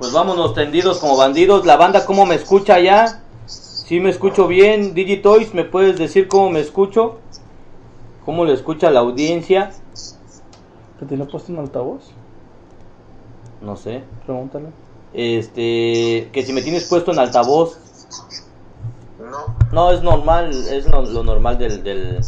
Pues vámonos tendidos como bandidos. La banda, ¿cómo me escucha ya? Si me escucho bien, Digitoys, ¿me puedes decir cómo me escucho? ¿Cómo le escucha la audiencia? ¿Que te lo he puesto en altavoz? No sé. Pregúntale. Este, que si me tienes puesto en altavoz. No. No, es normal, es lo, lo normal del, del,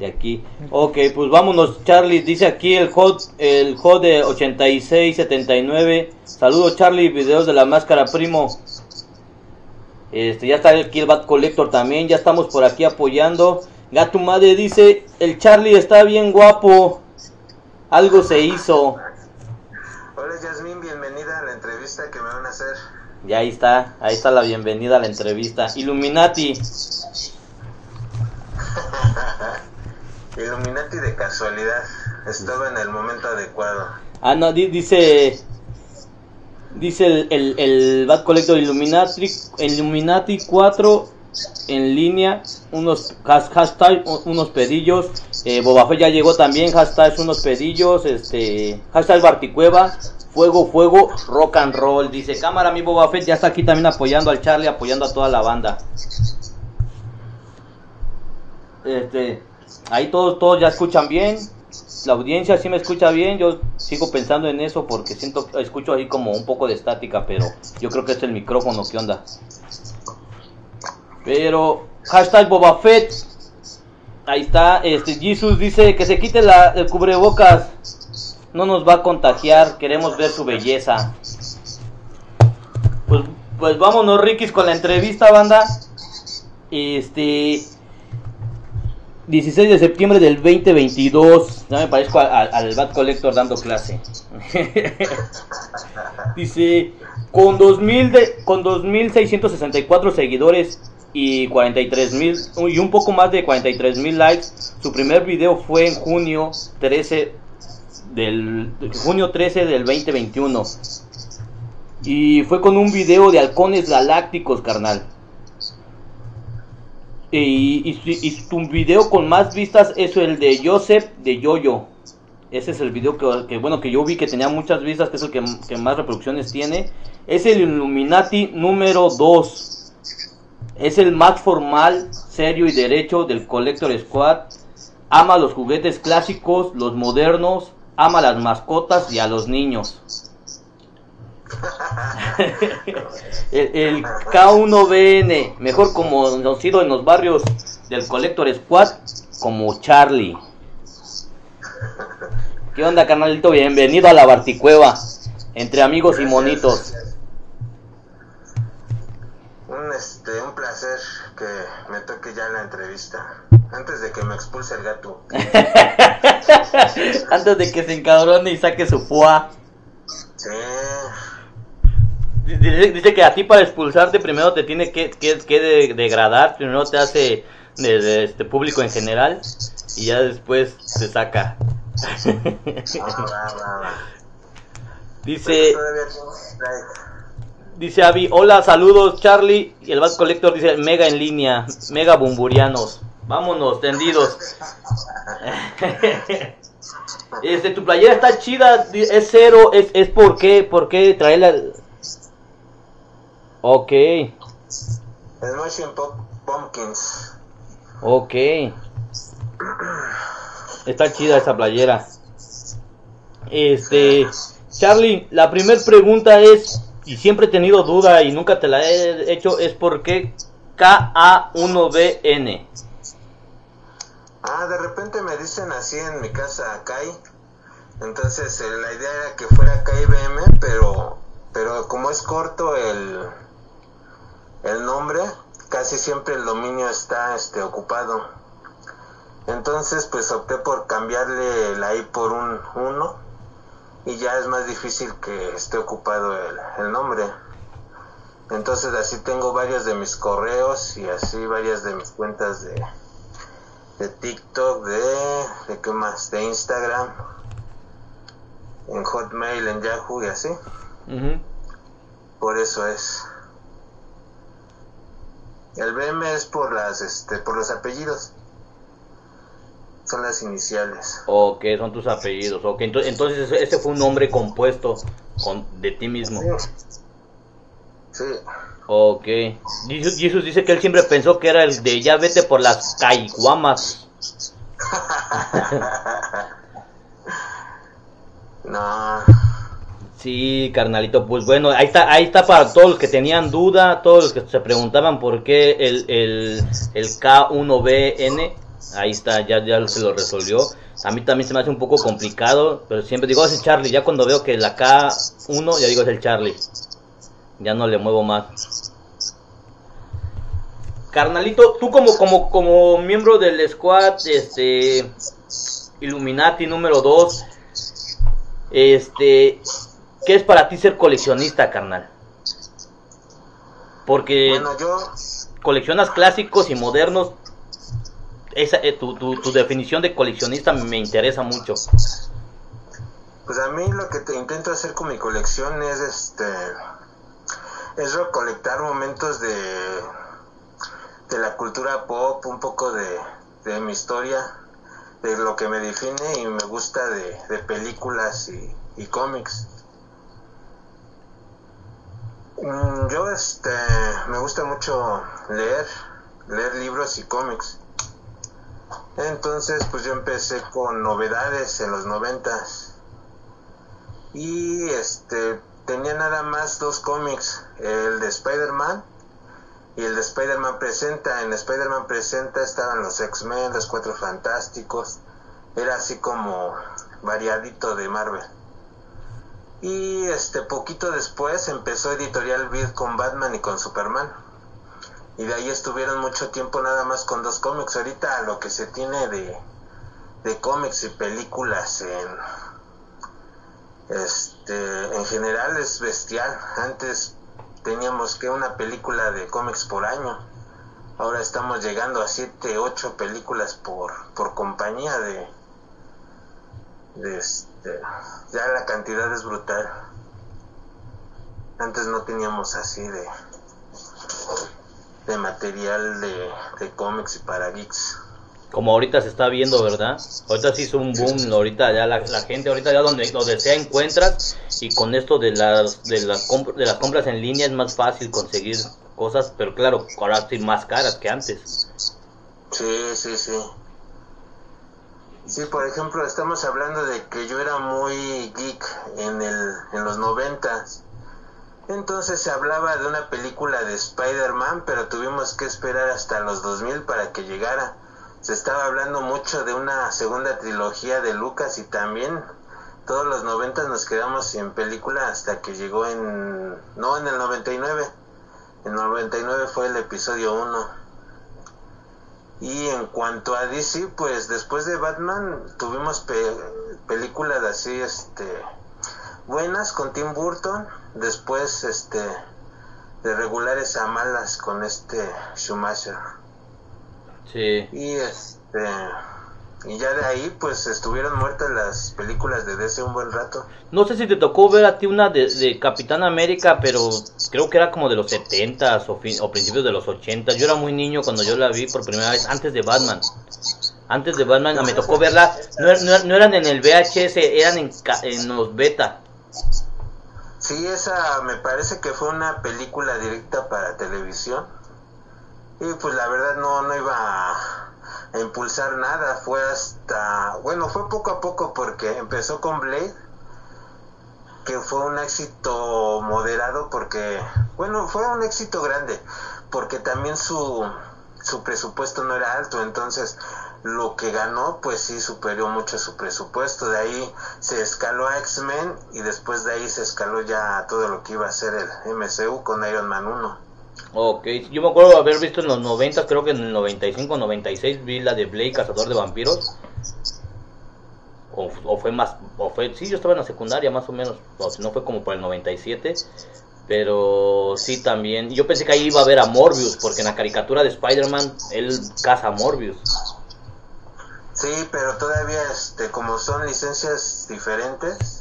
de aquí. Ok, pues vámonos, Charlie. Dice aquí el hot, el hot de 8679. Saludos, Charlie. Videos de la máscara, primo. Este, ya está aquí el Bat Collector también. Ya estamos por aquí apoyando. Gato Madre dice: El Charlie está bien guapo. Algo se hizo. Hola Yasmin, bienvenida a la entrevista que me van a hacer. Ya ahí está, ahí está la bienvenida a la entrevista. Illuminati. Illuminati de casualidad. Estaba en el momento adecuado. Ah, no, di- dice. Dice el, el, el Bad Collector Illuminati, Illuminati 4 en línea. Unos has- hashtag, unos pedillos. Eh, Boba Fett ya llegó también. Hashtag unos pedillos. Este. Hashtag Barticueva. Fuego, fuego, rock and roll. Dice cámara, mi Boba Fett ya está aquí también apoyando al Charlie, apoyando a toda la banda. Este. Ahí todos, todos ya escuchan bien. La audiencia sí me escucha bien. Yo sigo pensando en eso porque siento, escucho ahí como un poco de estática, pero yo creo que es el micrófono. ¿Qué onda? Pero hashtag Boba Fett. Ahí está. Este Jesus dice que se quite la, el cubrebocas. No nos va a contagiar. Queremos ver su belleza. Pues, pues vámonos, Rikis, con la entrevista, banda. Este. 16 de septiembre del 2022. Ya me parezco al Bad Collector dando clase. Dice, con 2000 de, con 2664 seguidores y 43 mil y un poco más de 43 mil likes, su primer video fue en junio 13 del junio 13 del 2021. Y fue con un video de halcones galácticos, carnal. Y, y, su video con más vistas es el de Joseph de Yoyo. Ese es el video que, que, bueno que yo vi que tenía muchas vistas, que es el que, que más reproducciones tiene. Es el Illuminati número 2. Es el más formal, serio y derecho del Collector Squad. Ama los juguetes clásicos, los modernos, ama las mascotas y a los niños. el, el K1BN, mejor conocido en los barrios del Collector Squad como Charlie. ¿Qué onda, carnalito? Bienvenido a la Barticueva, entre amigos y monitos. Un, este, un placer que me toque ya la entrevista. Antes de que me expulse el gato. Antes de que se encabrone y saque su fuá. Dice, dice que a ti para expulsarte primero te tiene que, que, que de- degradar, primero te hace de, de este público en general y ya después te saca. Va. dice, dice Avi, hola, saludos Charlie y el Bad Collector dice mega en línea, mega bumburianos. Vámonos, tendidos. Este, tu playera está chida, es cero, es, es por qué, por qué traerla. Ok, Smashing Pop Pumpkins. ok. Está chida esa playera. Este, Charlie, la primera pregunta es, y siempre he tenido duda y nunca te la he hecho, es por qué KA1BN. Ah, de repente me dicen así en mi casa, Kai. Entonces eh, la idea era que fuera KIBM, pero, pero como es corto el, el nombre, casi siempre el dominio está este, ocupado. Entonces pues opté por cambiarle la I por un 1 y ya es más difícil que esté ocupado el, el nombre. Entonces así tengo varios de mis correos y así varias de mis cuentas de, de TikTok, de, de qué más, de Instagram, en Hotmail, en Yahoo y así. Por eso es. El BM es por las, este, por los apellidos. son las iniciales. Ok, son tus apellidos. Ok, entonces, entonces ese fue un nombre compuesto con, de ti mismo. Sí. Ok. Jesus dice que él siempre pensó que era el de ya vete por las caiguamas. no. Sí, carnalito, pues bueno, ahí está, ahí está para todos los que tenían duda, todos los que se preguntaban por qué el, el, el K1BN, ahí está, ya, ya se lo resolvió. A mí también se me hace un poco complicado, pero siempre digo, es el Charlie, ya cuando veo que la K1, ya digo, es el Charlie. Ya no le muevo más. Carnalito, tú como, como, como miembro del squad, este, Illuminati número 2, este, ¿qué es para ti ser coleccionista, carnal? Porque Bueno, yo, coleccionas clásicos y modernos. Esa, eh, tu, tu, tu definición de coleccionista me interesa mucho. pues a mí lo que te intento hacer con mi colección es este es recolectar momentos de de la cultura pop, un poco de, de mi historia, de lo que me define y me gusta de, de películas y, y cómics. Mm, Yo este me gusta mucho leer, leer libros y cómics. Entonces, pues yo empecé con novedades en los noventas. Y este tenía nada más dos cómics, el de Spider-Man y el de Spider-Man Presenta. En Spider-Man Presenta estaban los X-Men, los Cuatro Fantásticos. Era así como variadito de Marvel. Y este poquito después empezó Editorial Beat con Batman y con Superman. Y de ahí estuvieron mucho tiempo nada más con dos cómics. Ahorita lo que se tiene de, de cómics y películas en este en general es bestial. Antes teníamos que una película de cómics por año. Ahora estamos llegando a 7, 8 películas por, por compañía de, de este, ya la cantidad es brutal. Antes no teníamos así de de material de, de cómics y para geeks. Como ahorita se está viendo, ¿verdad? Ahorita sí es un boom, ahorita ya la, la gente, ahorita ya donde, donde sea encuentras y con esto de las, de, las de las compras en línea es más fácil conseguir cosas, pero claro, ahora sí más caras que antes. Sí, sí, sí. Sí, por ejemplo, estamos hablando de que yo era muy geek en, el, en los noventas. Entonces se hablaba de una película de Spider-Man, pero tuvimos que esperar hasta los 2000 para que llegara. Se estaba hablando mucho de una segunda trilogía de Lucas y también todos los noventas nos quedamos sin película hasta que llegó en... No, en el 99. En el 99 fue el episodio 1. Y en cuanto a DC, pues después de Batman tuvimos pe- películas así, este, buenas con Tim Burton, después, este, de regulares a malas con este Schumacher. Sí. Y este, y ya de ahí, pues estuvieron muertas las películas de DC un buen rato. No sé si te tocó ver a ti una de, de Capitán América, pero creo que era como de los 70s o, fin- o principios de los 80 Yo era muy niño cuando yo la vi por primera vez, antes de Batman. Antes de Batman me tocó verla. No, er- no er- no eran en el VHS, eran en, en los beta. Sí, esa me parece que fue una película directa para televisión. Y pues la verdad no, no iba a, a impulsar nada. Fue hasta, bueno, fue poco a poco porque empezó con Blade, que fue un éxito moderado porque, bueno, fue un éxito grande, porque también su, su presupuesto no era alto, entonces lo que ganó pues sí superó mucho su presupuesto, de ahí se escaló a X-Men y después de ahí se escaló ya a todo lo que iba a ser el MCU con Iron Man 1. Ok, yo me acuerdo haber visto en los 90, creo que en el 95 96 vi la de Blade, Cazador de Vampiros. O, fue más, o fue, sí, yo estaba en la secundaria más o menos, o si no fue como por el 97. Pero sí también, yo pensé que ahí iba a ver a Morbius, porque en la caricatura de Spider-Man él caza a Morbius. Sí, pero todavía este como son licencias diferentes,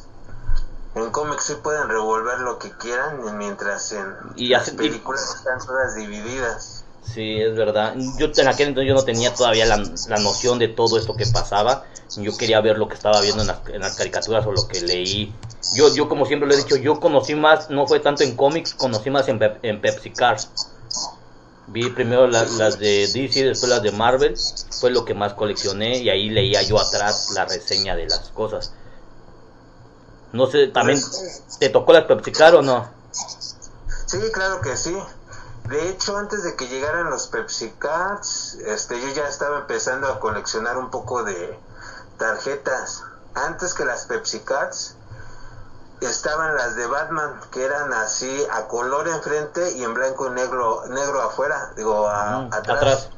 en cómics sí pueden revolver lo que quieran mientras en Y las hacen- y- películas están todas divididas. Sí, es verdad. Yo en aquel entonces yo no tenía todavía la, la noción de todo esto que pasaba. Yo quería ver lo que estaba viendo en las, en las caricaturas o lo que leí. Yo, yo como siempre lo he dicho, yo conocí más, no fue tanto en cómics, conocí más en, en Pepsi Cars. Vi primero la- las de DC, después las de Marvel. Fue lo que más coleccioné y ahí leía yo atrás la reseña de las cosas. No sé, también te tocó las Pepsi Car o no? Sí, claro que sí. De hecho, antes de que llegaran los Pepsi Cards, este, yo ya estaba empezando a coleccionar un poco de tarjetas. Antes que las Pepsi Cards, estaban las de Batman, que eran así a color enfrente y en blanco y negro, negro afuera, digo, a- Mm, atrás. atrás.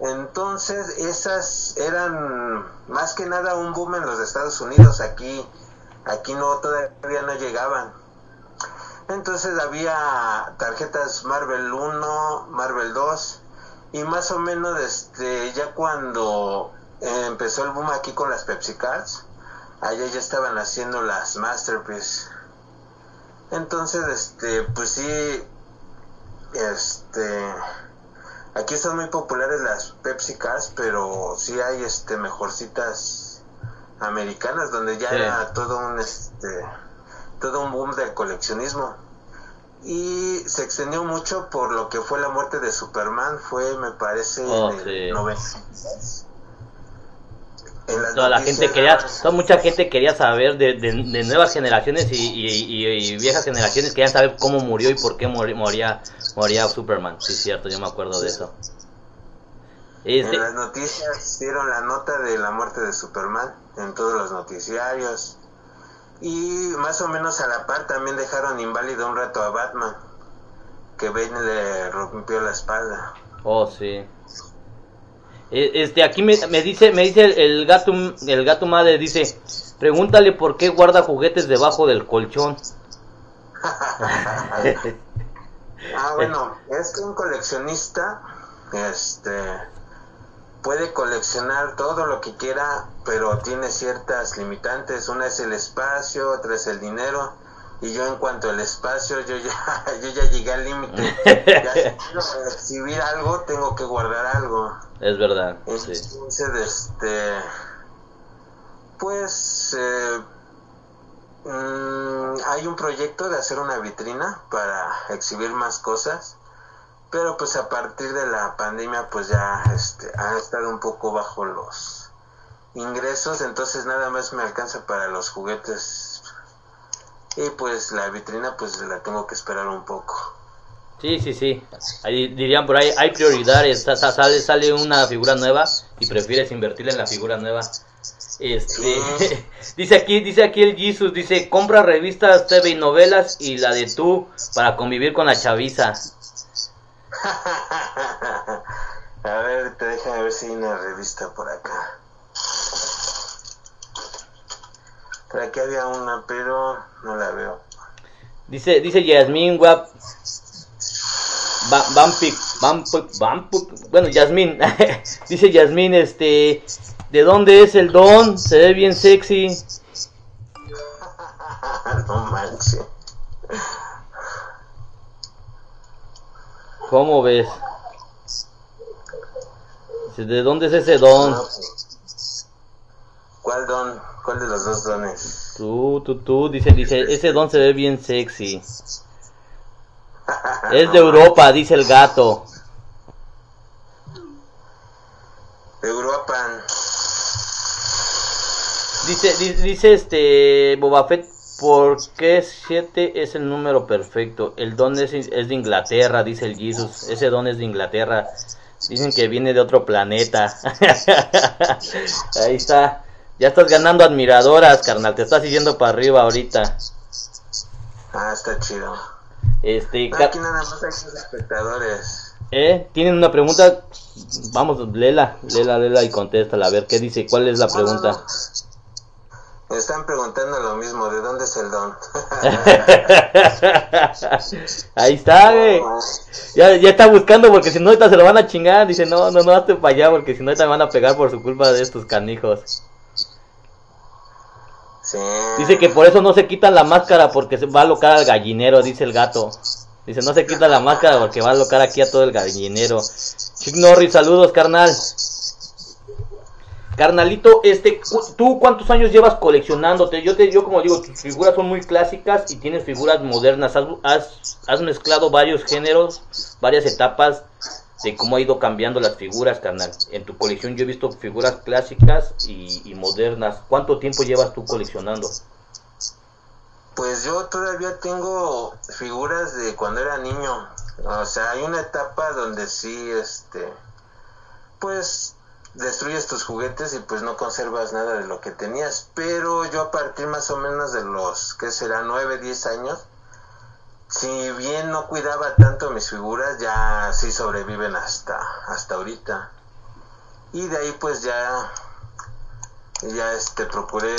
Entonces, esas eran más que nada un boom en los Estados Unidos. Aquí, aquí no, todavía no llegaban. Entonces había tarjetas Marvel 1, Marvel 2 y más o menos este, ya cuando eh, empezó el boom aquí con las Pepsi Cards, allá ya estaban haciendo las Masterpiece. Entonces, este, pues sí, este, aquí son muy populares las Pepsi Cards, pero sí hay este mejorcitas americanas donde ya Sí. era todo un este todo un boom del coleccionismo y se extendió mucho por lo que fue la muerte de Superman fue me parece Oh, en el sí. 96 En las Toda la gente quería, toda mucha gente quería saber de, de- de nuevas generaciones y, y- y- y viejas generaciones querían saber cómo murió y por qué moría, moría Superman. Sí, cierto, yo me acuerdo de eso. Este, En las noticias dieron la nota de la muerte de Superman en todos los noticiarios. Y más o menos a la par también dejaron inválido un rato a Batman, que Bane le rompió la espalda. oh, sí. E- Este, aquí me, me dice, me dice el, el gato, el gato madre dice, pregúntale por qué guarda juguetes debajo del colchón. Ah, bueno, es que un coleccionista este puede coleccionar todo lo que quiera, pero tiene ciertas limitantes. Una es el espacio, otra es el dinero. Y yo en cuanto al espacio, yo ya, yo ya llegué al límite. Ya si quiero exhibir algo, tengo que guardar algo. Es verdad, sí. Este, pues, eh, mm, hay un proyecto de hacer una vitrina para exhibir más cosas, pero pues a partir de la pandemia, pues ya, este, ha estado un poco bajo los ingresos, entonces nada más me alcanza para los juguetes y pues la vitrina, pues la tengo que esperar un poco. Sí, sí, sí. Ahí dirían por ahí, hay prioridades. Sa- sa- Sale, sale una figura nueva y prefieres invertir en la figura nueva. Este, dice aquí, dice aquí el Jesus, dice, compra revistas, TV y novelas y la de tú para convivir con la chaviza. A ver, te déjame ver si hay una revista por acá. Por aquí había una, pero no la veo. Dice, dice Yasmín Wap. Bampic, Bampic, Bampic, bueno, Yasmín, dice Yasmín, este, ¿de dónde es el don? Se ve bien sexy. no manches. ¿Cómo ves? Dice, ¿De dónde es ese don? Pues. ¿Cuál don? ¿Cuál de los dos dones? Tú, tú, tú, dice, dice, ese don se ve bien sexy. Es de Europa, dice el gato. Europa. Dice, di- dice este Boba Fett, ¿por qué 7 es el número perfecto? El don es, es de Inglaterra, dice el Jesus. Ese don es de Inglaterra. Dicen que viene de otro planeta. Ahí está. Ya estás ganando admiradoras, carnal. Te estás yendo para arriba ahorita. Ah, está chido. Este, No, aquí nada más hay espectadores. ¿eh? ¿Tienen una pregunta? Vamos, léela, léela, léela y contéstala. A ver, ¿qué dice? ¿Cuál es la pregunta? Me están preguntando lo mismo, ¿de dónde es el don? Ahí está, güey. Ya, ya está buscando porque si no ahorita se lo van a chingar. Dice, no, no, no, hazte para allá porque si no ahorita me van a pegar por su culpa de estos canijos. Sí. Dice que por eso no se quitan la máscara porque se va a alocar al gallinero, dice el gato. Dice, no se quita la máscara porque va a locar aquí a todo el gallinero. Chick Norris, saludos, carnal. Carnalito, este, ¿tú cuántos años llevas coleccionándote? Yo te, yo como digo, tus figuras son muy clásicas y tienes figuras modernas. Has, has, has mezclado varios géneros, varias etapas de cómo ha ido cambiando las figuras, carnal. En tu colección yo he visto figuras clásicas y, y modernas. ¿Cuánto tiempo llevas tú coleccionando? Pues yo todavía tengo figuras de cuando era niño. O sea, hay una etapa donde sí, este, pues destruyes tus juguetes y pues no conservas nada de lo que tenías. Pero yo a partir más o menos de los, ¿qué será? 9, 10 años. Si bien no cuidaba tanto mis figuras, ya sí sobreviven hasta, hasta ahorita. Y de ahí pues ya, ya este, procuré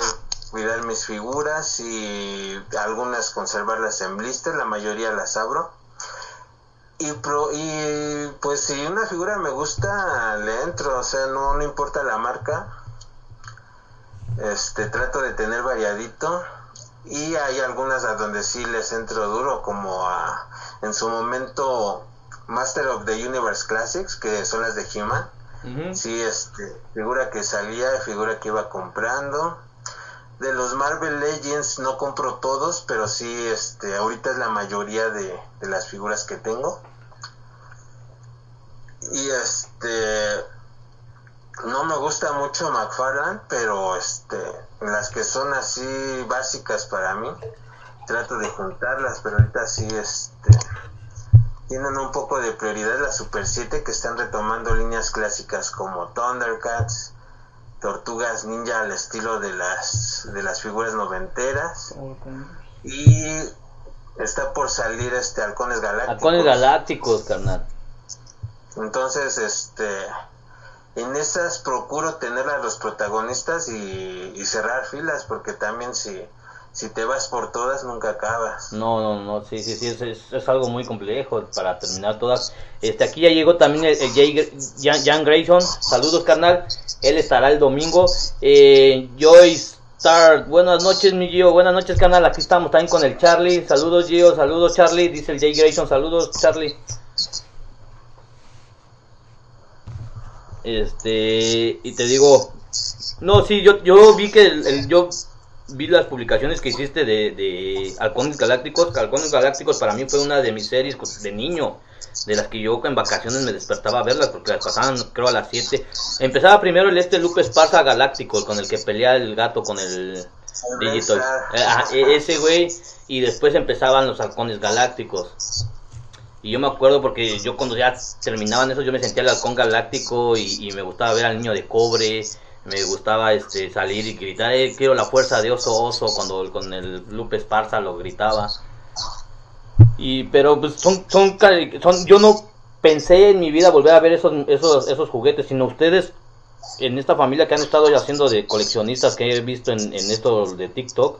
cuidar mis figuras y algunas conservarlas en blister, la mayoría las abro. Y, pro, y pues si una figura me gusta, le entro, o sea, no, no importa la marca. Este, trato de tener variadito. Y hay algunas a donde sí les entro duro, como a, en su momento Master of the Universe Classics, que son las de He-Man. Ujú. Sí, este, figura que salía, figura que iba comprando. De los Marvel Legends no compro todos, pero sí, este, ahorita es la mayoría de, de las figuras que tengo. Y este, no me gusta mucho McFarlane, pero este, las que son así básicas para mí, trato de juntarlas, pero ahorita sí, este, tienen un poco de prioridad la Super 7 que están retomando líneas clásicas como Thundercats, Tortugas Ninja al estilo de las de las figuras noventeras y está por salir este Halcones Galácticos. Halcones galácticos, carnal. Entonces, este en esas procuro tener a los protagonistas y, cerrar filas porque también si si te vas por todas nunca acabas. No, no, no, sí, sí, sí, es, es, algo muy complejo para terminar todas. Este, aquí ya llegó también el, Jay- Jan, Grayson, saludos carnal, él estará el domingo. Eh, Joyce Star, buenas noches mi Gio, buenas noches canal, aquí estamos también con el Charlie, saludos Gio, saludos Charlie, dice el Jay Grayson, saludos Charlie. Este, y te digo, no, sí, yo, yo vi que el, el- yo vi las publicaciones que hiciste de, de Halcones Galácticos. Halcones Galácticos para mí fue una de mis series de niño, de las que yo en vacaciones me despertaba a verlas, porque las pasaban creo a las 7. Empezaba primero el este Lupe Esparza Galáctico, con el que pelea el gato con el Digitoy. Eh, e- ese güey, y después empezaban los Halcones Galácticos. Y yo me acuerdo porque yo cuando ya terminaban eso yo me sentía el halcón galáctico y, me gustaba ver al niño de cobre, me gustaba este salir y gritar, eh, quiero la fuerza de oso oso cuando con el Lupe Esparza lo gritaba. Y pero pues son son son yo no pensé en mi vida volver a ver esos esos esos juguetes, sino ustedes en esta familia que han estado ya haciendo de coleccionistas que he visto en, en esto de TikTok,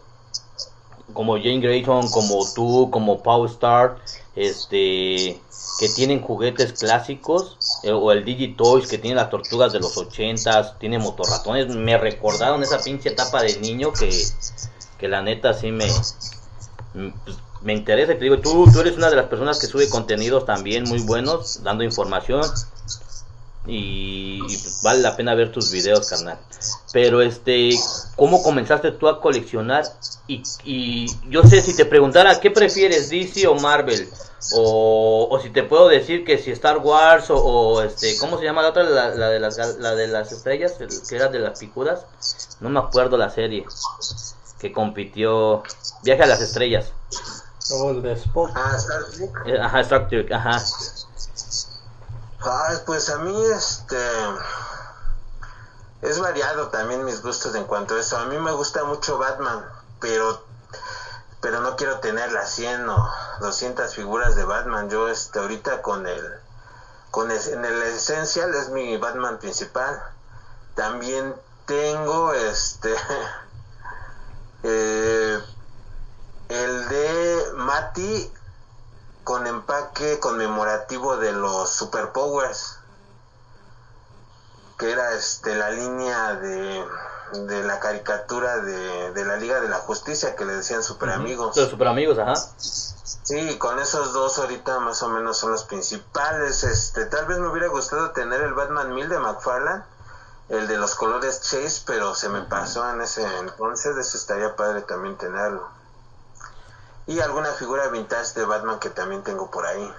como Jane Grayson, como tú, como Pau Star, este, que tienen juguetes clásicos, eh, o el Digitoys que tiene las tortugas de los ochentas, tiene motorratones, me recordaron esa pinche etapa de niño que, que la neta sí me, mm, pues, me interesa, te digo, tú, tú eres una de las personas que sube contenidos también muy buenos, dando información, y, y, pues, vale la pena ver tus videos, carnal. Pero este, ¿cómo comenzaste tú a coleccionar? Y, y yo sé, si te preguntara, ¿qué prefieres, DC o Marvel? O, o si te puedo decir que si Star Wars o, o, este, ¿cómo se llama la otra? La, la de, las, la de las estrellas, el- que era de las picudas. No me acuerdo la serie que compitió. Viaje a las estrellas. O el de Spock. Ah, Star Trek. Eh, Ajá, Star Trek, ajá. Ay, pues a mí este es variado también mis gustos en cuanto a eso. A mí me gusta mucho Batman, pero pero no quiero tener las 100 o 200 figuras de Batman. Yo este ahorita con el con el, en el esencial es mi Batman principal. También tengo este eh, el de Mati con empaque conmemorativo de los Superpowers que era este la línea de, de la caricatura de, de la Liga de la Justicia que le decían super amigos Los super amigos, ajá. Sí, con esos dos ahorita más o menos son los principales. Este, tal vez me hubiera gustado tener el Batman 1000 de McFarlane, el de los colores Chase, pero se me pasó en ese entonces, eso estaría padre también tenerlo. Y alguna figura vintage de Batman que también tengo por ahí.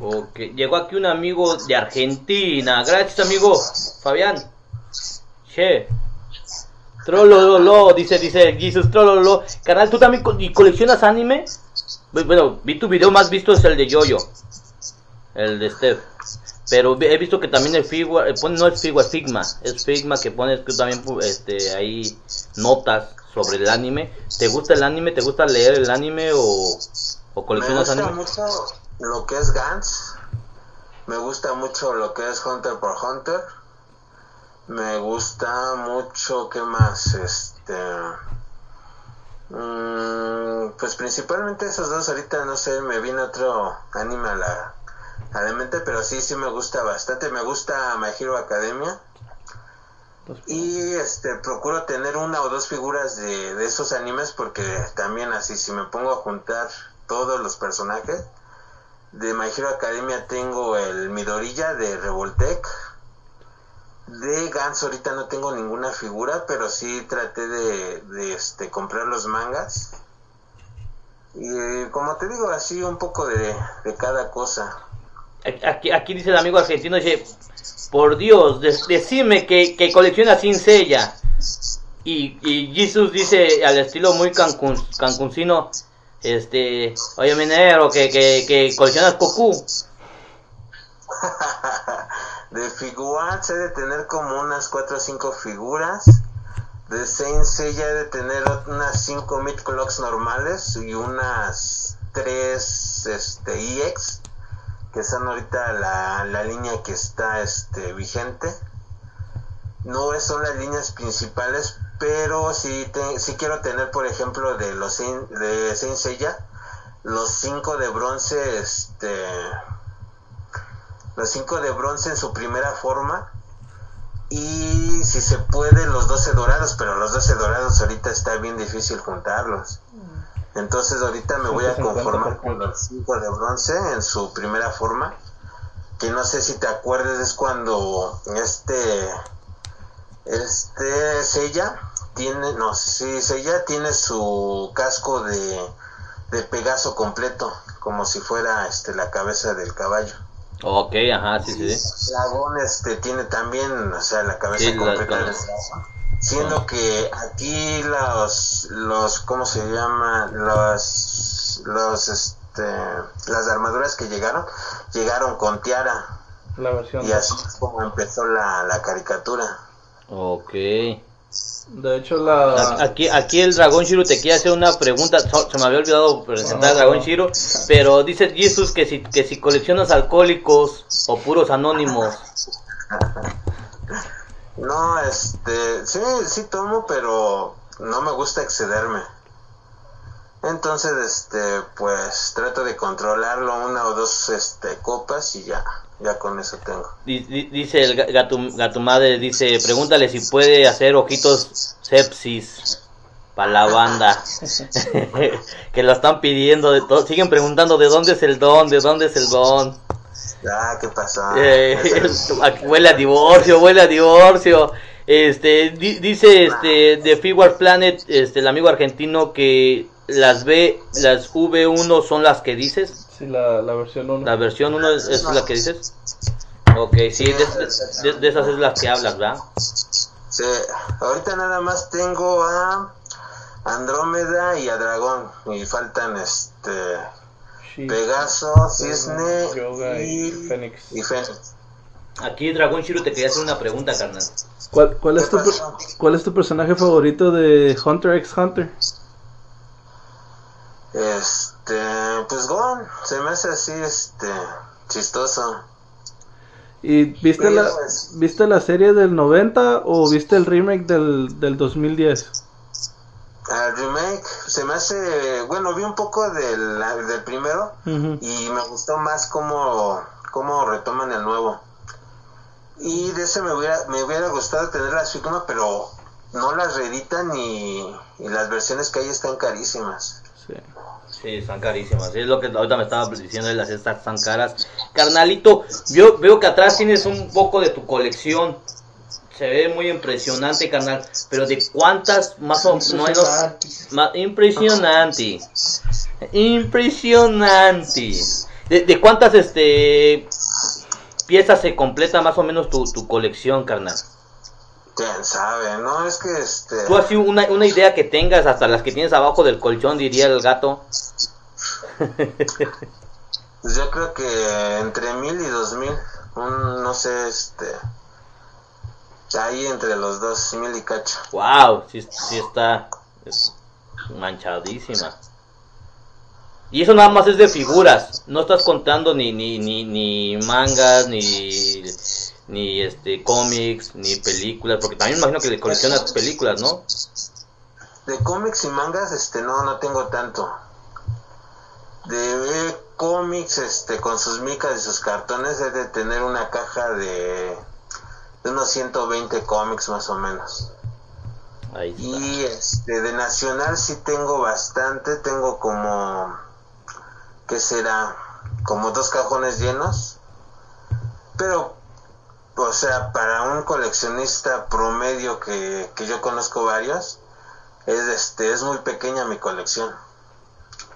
Ok, llegó aquí un amigo de Argentina. Gracias, amigo. Fabián. Che. Trolololo, dice, dice Jesus Trolololo. Canal, ¿tú también y coleccionas anime? Bu- Bueno, vi tu video más visto es el de Yoyo. El de Steph. Pero he visto que también el Figma, eh, no es Figma, es Figma. Es Figma que pones tú también este, ahí notas sobre el anime. ¿Te gusta el anime? ¿Te gusta leer el anime o, o Me coleccionas gusta anime? mucho lo que es Gantz. Me gusta mucho lo que es Hunter por Hunter. Me gusta mucho, ¿qué más? Este. mm, pues principalmente esos dos. Ahorita no sé, me viene otro anime a la, a la mente, pero sí, sí me gusta bastante. Me gusta My Hero Academia. Y este procuro tener una o dos figuras de, de esos animes porque también así si me pongo a juntar todos los personajes de My Hero Academia tengo el Midorilla de Revoltech. De Gans ahorita no tengo ninguna figura pero sí traté de, de, este comprar los mangas. Y como te digo así un poco de, de cada cosa Aquí, aquí dice el amigo argentino, dice, por Dios, de- decime que, colecciona sin sella. Y, y Jesus dice al estilo muy cancun, cancuncino, este, oye minero, que, que, coleccionas Goku. de figuras he de tener como unas 4 o 5 figuras. De Saint Seiya he de tener unas 5 mid-clocks normales y unas 3 este, EX, que son ahorita la, la línea que está este, vigente. No son las líneas principales, pero sí, te- sí quiero tener, por ejemplo, de los de Saint Seiya, los 5 de bronce, este, los 5 de bronce en su primera forma y si se puede los 12 dorados, pero los 12 dorados ahorita está bien difícil juntarlos. Entonces ahorita me voy a 150 conformar con los 5 de bronce en su primera forma, que no sé si te acuerdes es cuando este este Sella tiene no sí Sella tiene su casco de de Pegaso completo, como si fuera este la cabeza del caballo. Ok, ajá, sí, sí. sí. Dragón este tiene también, o sea, la cabeza Sí, completa del dragón. Siendo que aquí los los ¿cómo se llama? Los los este las armaduras que llegaron llegaron con tiara La versión. y así es como empezó la, la caricatura. Ok. De hecho, la. Aquí, aquí el Dragón Shiro te quiere hacer una pregunta. So- Se me había olvidado presentar al Dragón Shiro. Pero dice Jesus que si, que si coleccionas alcohólicos o puros anónimos. No, este, sí, sí tomo, pero no me gusta excederme. Entonces, este, pues trato de controlarlo una o dos, este, copas y ya, ya con eso tengo. Di- di- Dice el ga- gato, gato madre, dice, pregúntale si puede hacer ojitos sepsis para la banda. que lo están pidiendo, de siguen preguntando de dónde es el don, de dónde es el don. Ah, ¿qué pasó? Eh, aquí huele a divorcio, huele a divorcio. Este, di- dice este de Figure Planet, este el amigo argentino que las B, las V1 son las que dices, Sí, la, la versión 1. la versión 1 es, es la que dices. Ok, sí, de, de- de esas es las que hablas, ¿verdad? sí, ahorita nada más tengo a Andrómeda y a Dragón y faltan, este, Pegaso, Cisne Yoga y y, Fénix. y Fénix. Aquí Dragón Shiro te quería hacer una pregunta, carnal. ¿Cuál, cuál, es ¿Qué tu, per- pasó? ¿Cuál es tu personaje favorito de Hunter x Hunter? Este, pues Gon, se me hace así, este, chistoso. ¿Y viste Sí, la, pues. viste la serie del 90 o viste el remake del, del 2010? El remake se me hace, bueno, vi un poco del, del primero y me gustó más cómo, cómo retoman el nuevo. Y de ese me hubiera, me hubiera gustado tener las figuras, pero no las reeditan y, y las versiones que hay están carísimas. Sí. Sí, están carísimas. Es lo que ahorita me estaba diciendo, las estas están caras. Carnalito, yo veo que atrás tienes un poco de tu colección. Se ve muy impresionante, carnal. Pero de cuántas más o menos... Más, impresionante. Impresionante. ¿De, de cuántas este piezas se completa más o menos tu, tu colección, carnal? Quién sabe, no es que este. Tú así una, una idea que tengas, hasta las que tienes abajo del colchón, diría el gato. Pues yo creo que entre mil y dos mil, un, no sé, este. Ahí entre los dos, mil y cacho. Wow, sí, sí está es manchadísima. Y eso nada más es de figuras, no estás contando ni, ni, ni, ni mangas, ni, ni este cómics, ni películas, porque también imagino que le coleccionas películas, ¿no? De cómics y mangas, este, no, no tengo tanto. De cómics, este, con sus micas y sus cartones, he de tener una caja de, de unos 120 cómics más o menos. Ahí está. Y este, de nacional sí tengo bastante, tengo como, ¿qué será? Como dos cajones llenos. Pero, o sea, para un coleccionista promedio que, que yo conozco varios, es, este, es muy pequeña mi colección.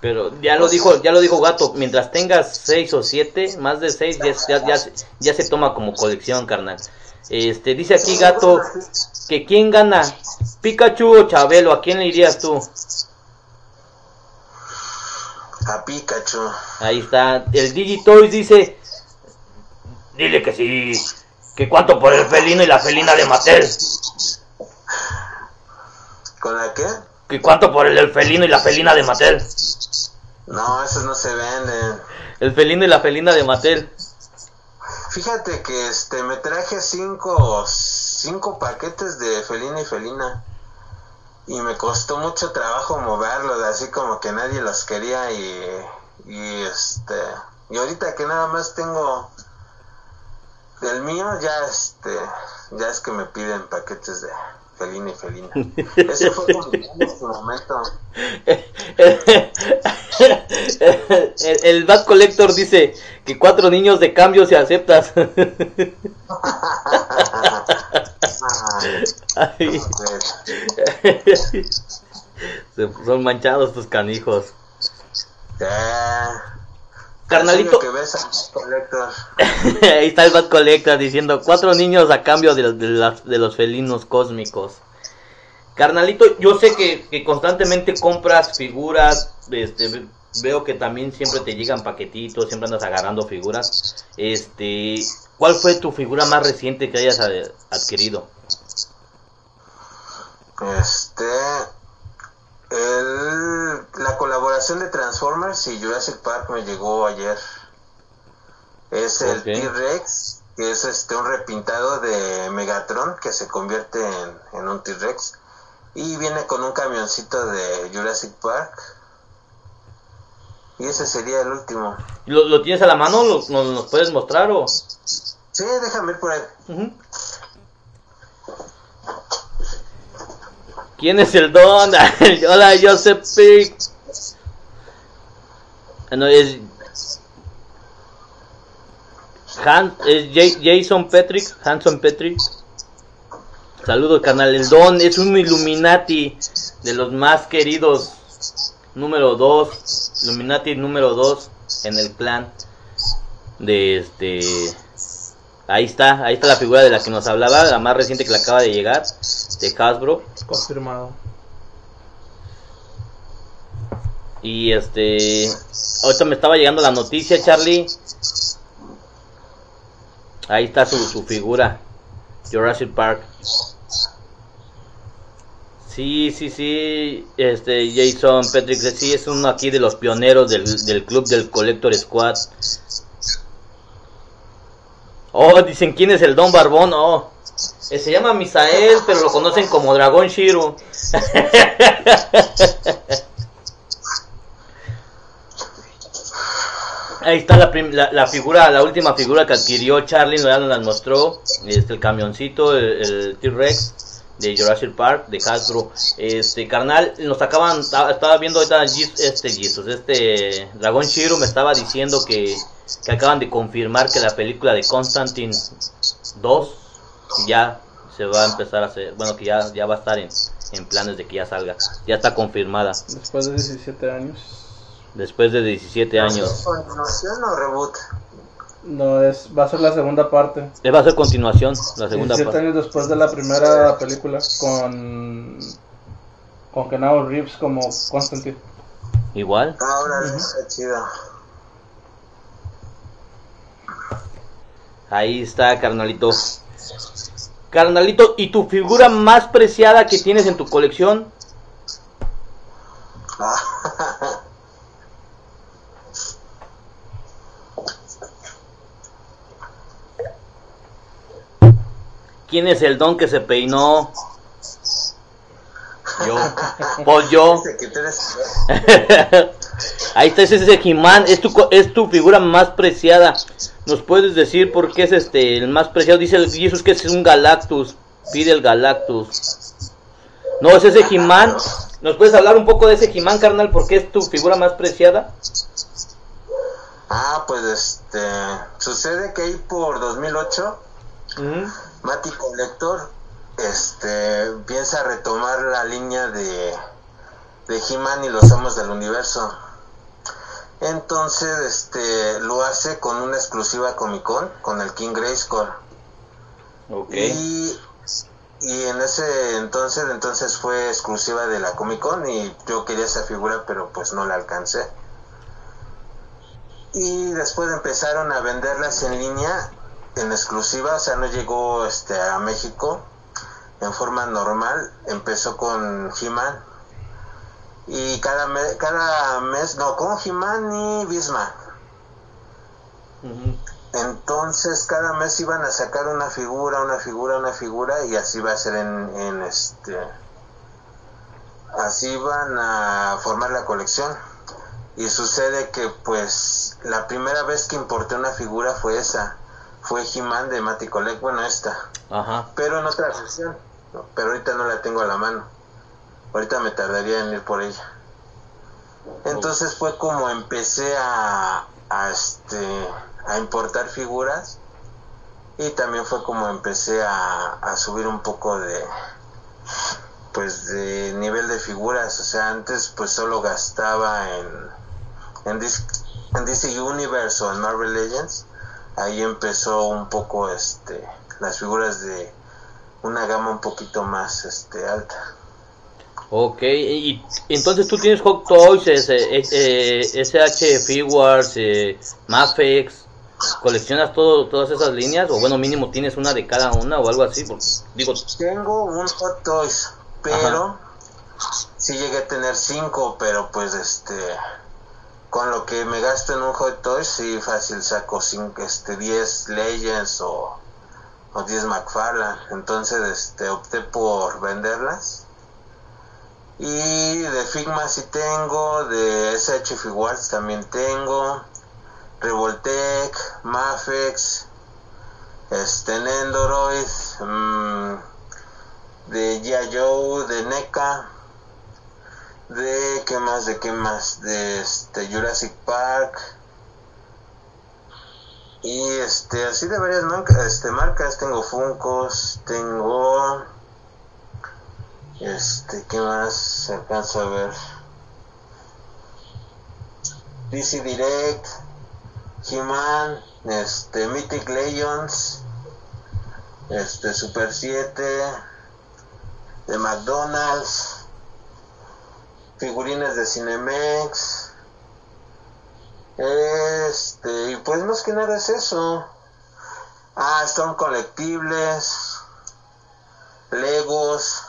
Pero ya lo dijo, ya lo dijo Gato, mientras tengas seis o siete, más de seis ya, ya, ya, ya se toma como colección, carnal. Este, dice aquí Gato que quién gana, Pikachu o Chabelo, ¿a quién le irías tú? A Pikachu. Ahí está, el Digitoys dice, dile que sí, que cuánto por el felino y la felina de Mattel, ¿Con la qué? que cuánto por el, el felino y la felina de Mattel, No, esos no se venden. el felino y la felina de Mattel. Fíjate que este me traje cinco, cinco paquetes de felina y felina. Y me costó mucho trabajo moverlos, así como que nadie los quería y, y este y ahorita que nada más tengo del mío ya este ya es que me piden paquetes de felina y felina. Ese fue su momento. el, el Bad Collector dice que cuatro niños de cambio se aceptas. Ay, son manchados tus canijos. Ya. Carnalito. Que ves. Ahí está el Bad Collector diciendo cuatro niños a cambio de, de las- de los felinos cósmicos. Carnalito, yo sé que, que constantemente compras figuras, este, ve- veo que también siempre te llegan paquetitos, siempre andas agarrando figuras. Este, ¿cuál fue tu figura más reciente que hayas adquirido? Este. El, la colaboración de Transformers y Jurassic Park me llegó ayer. Es el. T-Rex, que es este un repintado de Megatron que se convierte en, en un T-Rex. Y viene con un camioncito de Jurassic Park. Y ese sería el último. ¿Lo, lo tienes a la mano? ¿Lo, nos, nos puedes mostrar o...? Sí, déjame ir por ahí. Ujú. ¿Quién es el don? Hola, Joseph Pick. Ah, No, es. Han, es Ja- Jason Patrick. Hanson Patrick. Saludos, canal. El don es un Illuminati de los más queridos. Número 2. Illuminati número 2 en el clan. De este. Ahí está, ahí está la figura de la que nos hablaba, la más reciente que le acaba de llegar, de Hasbro. Confirmado. Y este, ahorita me estaba llegando la noticia, Charlie. Ahí está su, su figura, Jurassic Park. Sí, sí, sí, este Jason Patrick, sí, es uno aquí de los pioneros del, del club del Collector Squad. Oh, dicen quién es el Don Barbón, oh. Eh, se llama Misael, pero lo conocen como Dragón Shiro. Ahí está la, la, figura, la última figura que adquirió Charlie, ya nos la mostró. Este, el camioncito, el T-Rex. De Jurassic Park de Hasbro. Este carnal, nos acaban, estaba viendo ahorita este Jesus, este Dragon Shiro me estaba diciendo que, que acaban de confirmar que la película de Constantine 2 ya se va a empezar a hacer, bueno que ya, ya va a estar en, en planes de que ya salga, ya está confirmada. Después de 17 años. Después de 17 años. ¿Continuación o reboot? No, es, va a ser la segunda parte. Eh, va a ser continuación, la segunda 17 parte. años después de la primera película con con Keanu Reeves como Constantine. Igual. Ahora está chido. Ahí está, carnalito. Carnalito, ¿y tu figura más preciada que tienes en tu colección? ¿Quién es el don que se peinó? Yo. Pues yo. Ahí está ese, ese He-Man, es tu, es tu figura más preciada. ¿Nos puedes decir por qué es este el más preciado? Dice el Jesus que es un Galactus. Pide el Galactus. No, es ese He-Man. ¿Nos puedes hablar un poco de ese He-Man, carnal? ¿Por qué es tu figura más preciada? Ah, pues este. Sucede que ahí por 2008, Ujú. Mati Collector este, piensa retomar la línea de, de He-Man y los Amos del Universo. Entonces, este, lo hace con una exclusiva Comic Con, con el King Grayskull. Ok. Y, y en ese entonces, entonces fue exclusiva de la Comic Con y yo quería esa figura, pero pues no la alcancé. Y después empezaron a venderlas en línea, en exclusiva, o sea, no llegó este, a México en forma normal. Empezó con He-Man. Y cada, me- cada mes, no, con He-Man y Bisma. Entonces cada mes iban a sacar una figura, una figura, una figura y así va a ser en, en este... Así van a formar la colección. Y sucede que pues la primera vez que importé una figura fue esa. Fue He-Man de Matty Collect, bueno esta. Ajá. Pero en otra versión. Pero ahorita no la tengo a la mano. Ahorita me tardaría en ir por ella. Entonces fue como empecé a, a este a importar figuras y también fue como empecé a, a subir un poco de pues de nivel de figuras o sea antes pues solo gastaba en en, Dis- en DC Universe o en Marvel Legends ahí empezó un poco este las figuras de una gama un poquito más este alta. Ok, y entonces tú tienes Hot Toys, ese, eh, eh, SH Figures, eh, Mafex, ¿coleccionas todo, todas esas líneas? O bueno, mínimo tienes una de cada una o algo así, porque, digo, Tengo un Hot Toys, pero sí llegué a tener cinco, pero pues este con lo que me gasto en un Hot Toys sí fácil saco cinco, este 10 Legends o, o 10 McFarlane. Entonces este opté por venderlas. Y de Figma sí tengo, de SH Figuarts también tengo, Revoltec, Mafex, este Nendoroid, mm, de G.I. De NECA, de qué más, de qué más, de este Jurassic Park. Y este así de varias marcas, este tengo Funcos, tengo este qué más se alcanza a ver DC Direct, He-Man, este Mythic Legends, este Super 7 de McDonald's, figurines de Cinemex, este, y pues más que nada es eso. Ah, son colectibles, Legos,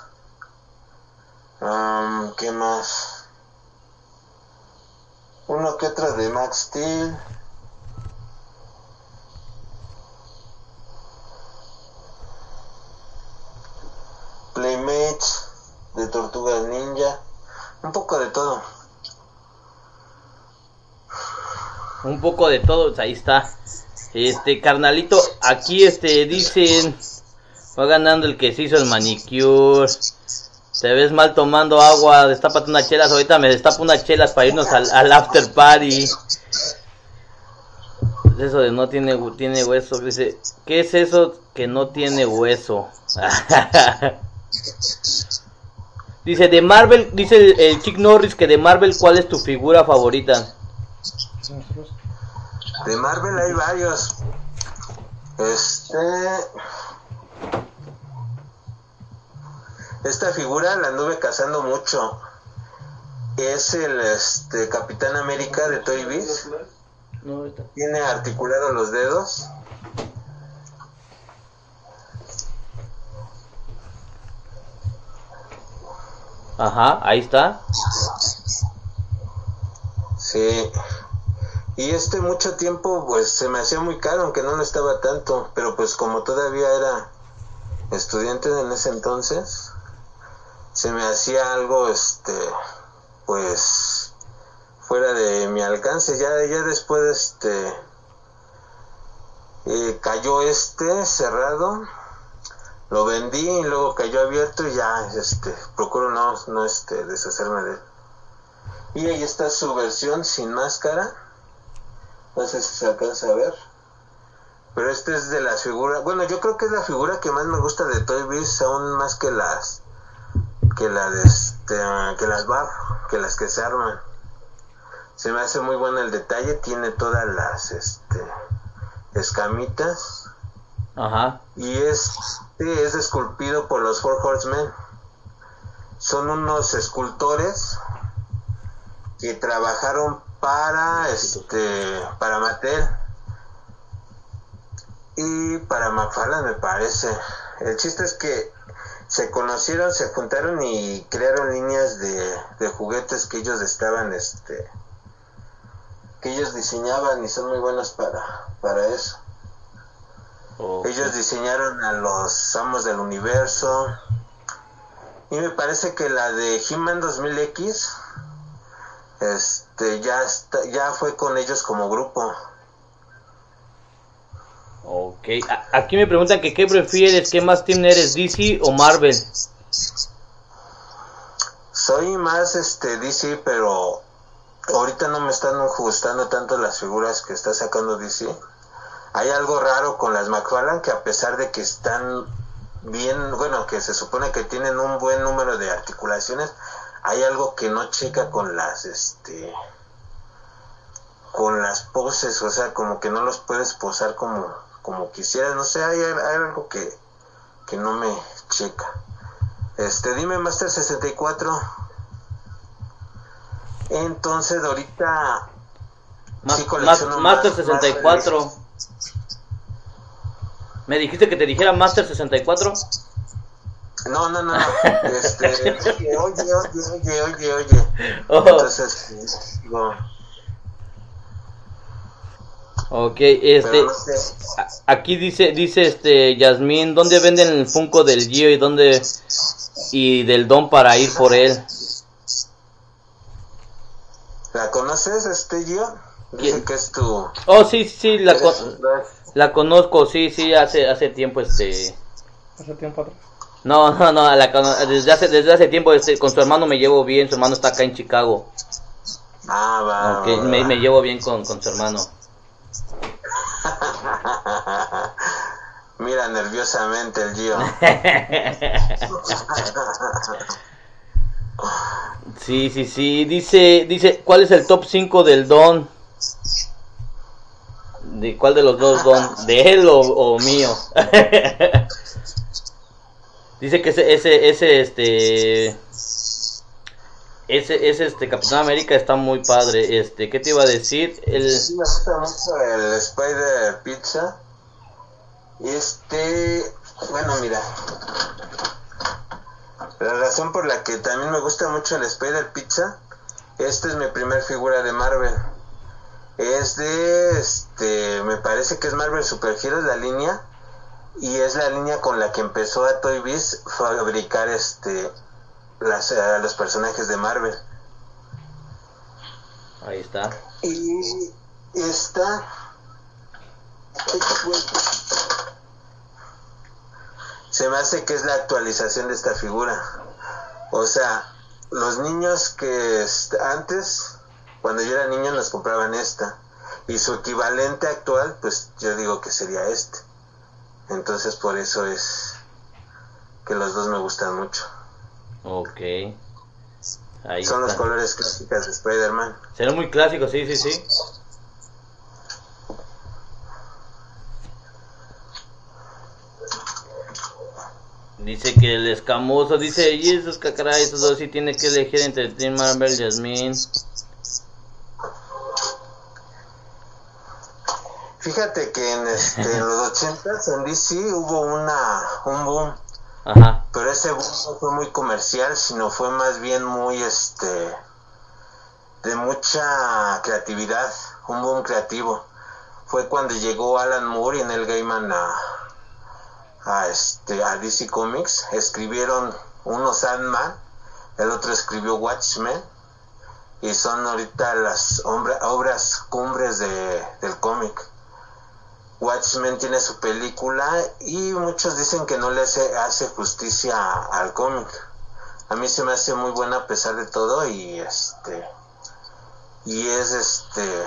am, ¿qué más? Uno que otro de Max Steel. Playmates de Tortugas Ninja, un poco de todo. un poco de todo, pues, ahí está. Este, carnalito, aquí este, dicen, Va ganando el que se hizo el manicure. Te ves mal tomando agua, destápate unas chelas. Ahorita me destapo unas chelas para irnos al, al after party. Eso de no tiene, tiene hueso. Dice, ¿qué es eso que no tiene hueso? dice, de Marvel, dice el, el Chick Norris que de Marvel, ¿cuál es tu figura favorita? De Marvel hay varios. Este. Esta figura la anduve cazando mucho. Es el este, Capitán América de Toy Biz. Tiene articulados los dedos. Ajá, ahí está. Sí. Y este mucho tiempo pues se me hacía muy caro, aunque no lo estaba tanto, pero pues como todavía era estudiante en ese entonces, se me hacía algo este pues fuera de mi alcance. Ya, ya después este eh, cayó este cerrado, lo vendí y luego cayó abierto y ya este procuro no, no este deshacerme de él. Y ahí está su versión sin máscara. No sé si se alcanza a ver. Pero este es de las figuras. Bueno, yo creo que es la figura que más me gusta de Toy Biz, aún más que las que la de este, que las bar, que las que se arman. Se me hace muy bueno el detalle, tiene todas las este escamitas Ajá. y es es esculpido por los Four Horsemen. Son unos escultores que trabajaron para este para Mattel y para McFarlane me parece. El chiste es que se conocieron, se juntaron y crearon líneas de, de juguetes que ellos estaban este que ellos diseñaban y son muy buenos para para eso. Ellos diseñaron a los amos del universo. Y me parece que la de He-Man 2000X este ya está, ya fue con ellos como grupo. Ok. A- Aquí me preguntan que qué prefieres, qué más team eres, DC o Marvel. Soy más este DC, pero ahorita no me están gustando tanto las figuras que está sacando DC. Hay algo raro con las McFarlane que a pesar de que están bien, bueno, que se supone que tienen un buen número de articulaciones, hay algo que no checa con las este con las poses, o sea, como que no los puedes posar como como quisieras, no sé, hay, hay algo que que no me checa. Este, dime Master 64. Entonces, ahorita Sí, colecciono Master más- 64. ¿Me dijiste que te dijera Master 64? No, no, no, no. Este, oye, oye, oye, oye, oye. Oh. Entonces, digo, Ok, este. no sé. Aquí dice, dice este Yasmín, ¿dónde venden el Funko del Gio y dónde y del Don para ir por él? ¿La conoces, este Gio? Dice ¿Quién? que es tu. Oh, sí, sí, la, eres- con- la conozco, sí, sí, hace hace tiempo este Hace tiempo atrás. No, no, no, la cono- desde hace desde hace tiempo este con su hermano me llevo bien, su hermano está acá en Chicago. Ah, va. Ok, va, me, va. me llevo bien con, con su hermano. Mira nerviosamente el Gio. Sí, sí, sí. Dice, dice, ¿cuál es el top 5 del Don? ¿De cuál de los dos Don? ¿De él o, mío? dice que ese, ese, ese, este, ese, ese, este, Capitán América está muy padre. Este, ¿qué te iba a decir? El, Sí, me gusta mucho el Spider Pizza. Este, bueno, mira. La razón por la que también me gusta mucho el Spider Pizza, esta es mi primer figura de Marvel. Es de, este, me parece que es Marvel Super Heroes la línea y es la línea con la que empezó a Toy Biz fabricar, este, las, a los personajes de Marvel. ahí está. Y esta. Se me hace que es la actualización de esta figura. O sea, los niños que est- antes, cuando yo era niño, nos compraban esta. Y su equivalente actual, pues yo digo que sería este. Entonces por eso es que los dos me gustan mucho. Ok. Ahí Son los colores clásicos de Spider-Man. Será muy clásico, sí, sí, sí. Dice que el escamoso, dice, y esos cacaray, estos dos sí tiene que elegir entre Team Marvel y Jasmine. Fíjate que en, este, en los 80 en DC hubo una, un boom, Ajá. pero ese boom no fue muy comercial, sino fue más bien muy este de mucha creatividad, un boom creativo. Fue cuando llegó Alan Moore y Neil Gaiman a, a este a DC Comics, escribieron uno Sandman, el otro escribió Watchmen y son ahorita las obras cumbres de, del cómic. Watchmen tiene su película y muchos dicen que no le hace, justicia al cómic. A mí se me hace muy buena a pesar de todo y este y es este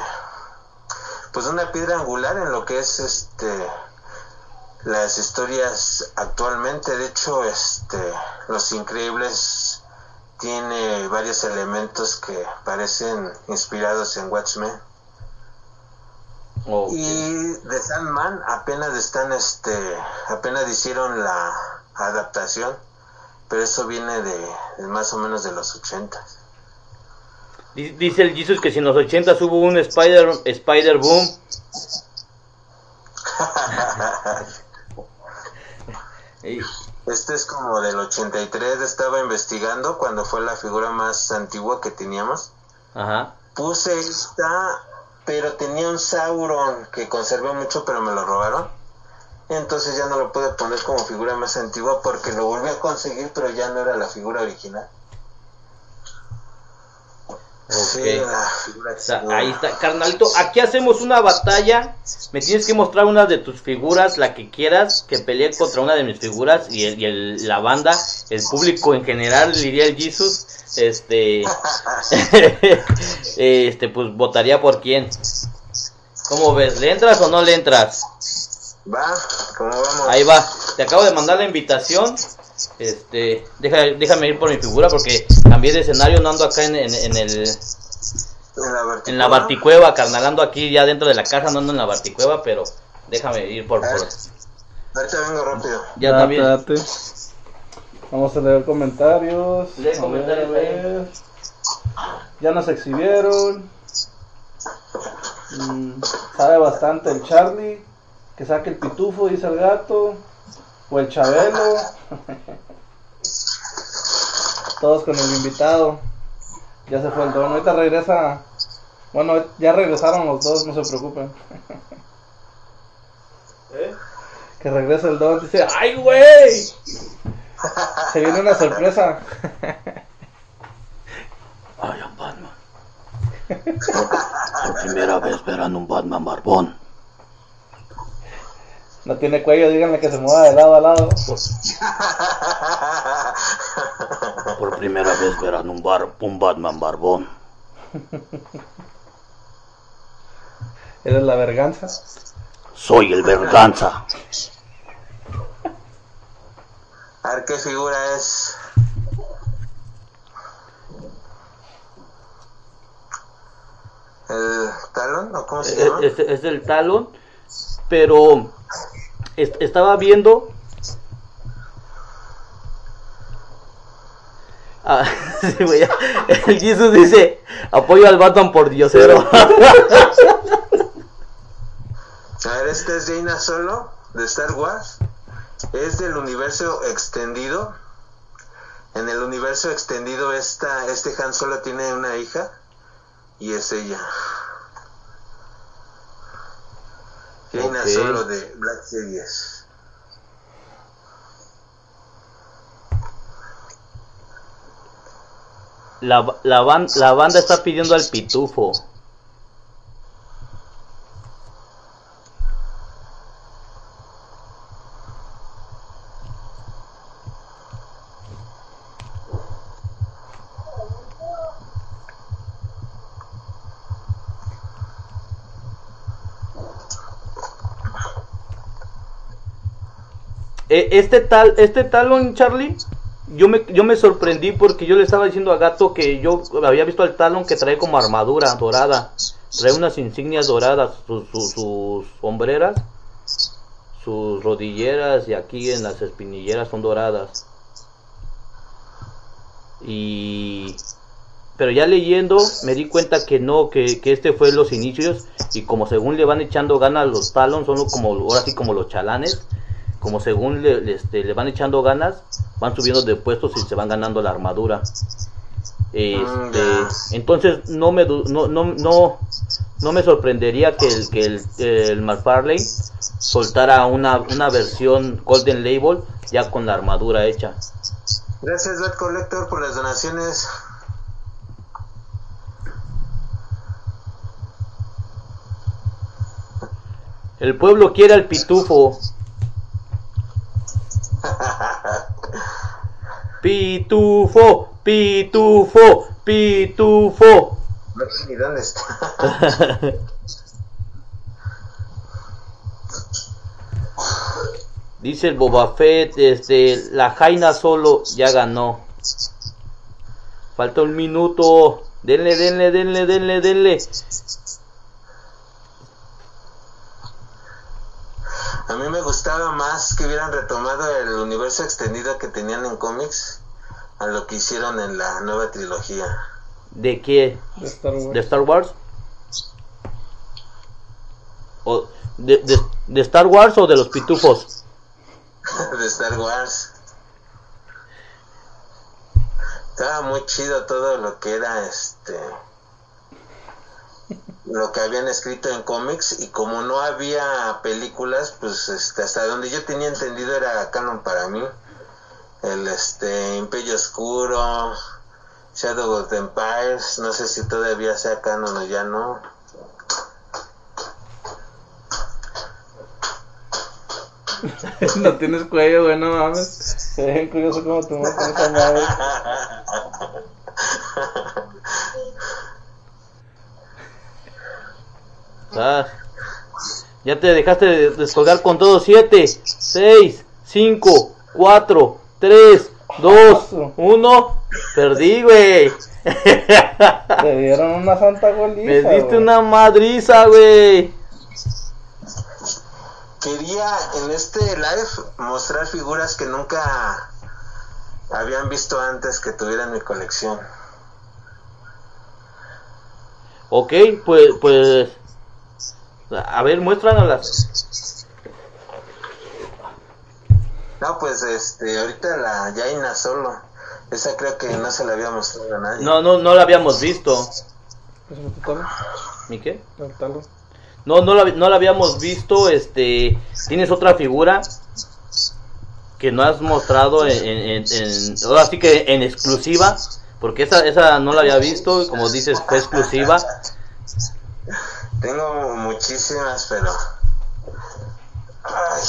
pues una piedra angular en lo que es este las historias actualmente. De hecho, este Los Increíbles tiene varios elementos que parecen inspirados en Watchmen. Y de Sandman apenas están, este, apenas hicieron la adaptación, pero eso viene de, de más o menos de los 80. Di- Dice el Jesus que si en los 80 hubo un Spider, Spider Boom. Este es como del 83, estaba investigando cuando fue la figura más antigua que teníamos. Ajá. Puse esta, pero tenía un Sauron que conservé mucho, pero me lo robaron. Entonces ya no lo pude poner como figura más antigua porque lo volví a conseguir, pero ya no era la figura original. Ok. O sea, ahí está, carnalito. Aquí hacemos una batalla. Me tienes que mostrar una de tus figuras, la que quieras, que pelee contra una de mis figuras y, el, y el- la banda, el público en general, diría el Jesus. Este, este, pues votaría por quién. ¿Cómo ves? ¿Le entras o no le entras? Va, ¿cómo vamos? Ahí va. Te acabo de mandar la invitación. Este, deja, déjame ir por mi figura porque cambié de escenario, no ando acá en, en- en el, En la verticueva. en la Barticueva, carnalando aquí ya dentro de la casa, no ando en la Barticueva, pero déjame ir por... por Ahorita vengo rápido. ya también. Vamos a leer comentarios. Lee A ver, comentarios a ver. Ya nos exhibieron. Mm, sabe bastante el Charlie. Que saque el pitufo, dice el gato. O el Chabelo. Todos con el invitado. Ya se fue el don. Ahorita regresa. Bueno, ya regresaron los dos, no se preocupen. Que regresa el don. Dice: ¡Ay, güey! Se viene una sorpresa. I am Batman. Por primera vez verán un Batman barbón. No tiene cuello, díganle que se mueva de lado a lado. Por primera vez verán un, bar, un Batman barbón. Eres la verganza. Soy el Verganza. A ver qué figura es. ¿El talón? ¿O cómo se llama? Es, es- es del talón, pero est- estaba viendo. Ah, sí, el Jesus dice: Apoyo al Batman por Diosero. A ver, este es Jaina Solo de Star Wars. Es del universo extendido. En el universo extendido esta, este Han Solo tiene una hija y es ella. Jaina Ok. Solo de Black Series. La, la, ban- la banda está pidiendo al pitufo. Este tal, este talón, Charlie, yo me, yo me sorprendí porque yo le estaba diciendo a Gato que yo había visto al talón que trae como armadura dorada, trae unas insignias doradas, sus, sus, sus hombreras, sus rodilleras y aquí en las espinilleras son doradas. Y pero ya leyendo me di cuenta que no, que, que este fue los inicios y como según le van echando ganas los talons, son como ahora sí como los chalanes, como según le, este, le van echando ganas, van subiendo de puestos y se van ganando la armadura. Este, entonces no me no, no, no, no me sorprendería que el que el, el McFarlane soltara una, una versión Golden Label ya con la armadura hecha. Gracias Red Collector por las donaciones. El pueblo quiere al pitufo. Pitufo, pitufo, pitufo. No sé ni dónde está. Dice el Boba Fett, este, la Jaina solo ya ganó. Falta un minuto. Denle, denle, denle, denle, denle. A mí me gustaba más que hubieran retomado el universo extendido que tenían en cómics a lo que hicieron en la nueva trilogía. ¿De qué? De Star Wars. ¿De Star Wars? ¿O de, de, de Star Wars o de los pitufos? de Star Wars. Estaba muy chido todo lo que era este lo que habían escrito en cómics y como no había películas, pues este, hasta donde yo tenía entendido era canon para mí. El este Imperio Oscuro, Shadow of the Empires, no sé si todavía sea canon o ya no. no tienes cuello, güey, no mames. Se ve curioso como tu mamá con esa madre. Ah, ya te dejaste de descolgar con todo 7, 6, 5, 4, 3, 2, 1. Perdí, güey. Te dieron una santa goliza. Me diste güey. una madriza, güey. Quería en este live mostrar figuras que nunca habían visto antes que tuvieran mi colección. Ok, pues, pues. A ver, muéstranoslas. No, pues este, ahorita la Jaina solo. Esa creo que no se la había mostrado a nadie. No, no, no la habíamos visto. ¿Mi qué? No, no la, no la habíamos visto. Este, tienes otra figura que no has mostrado en, en, en- ahora sí que en exclusiva, porque esa, esa no la había visto. y Como dices, fue exclusiva. Tengo muchísimas, pero. Ay.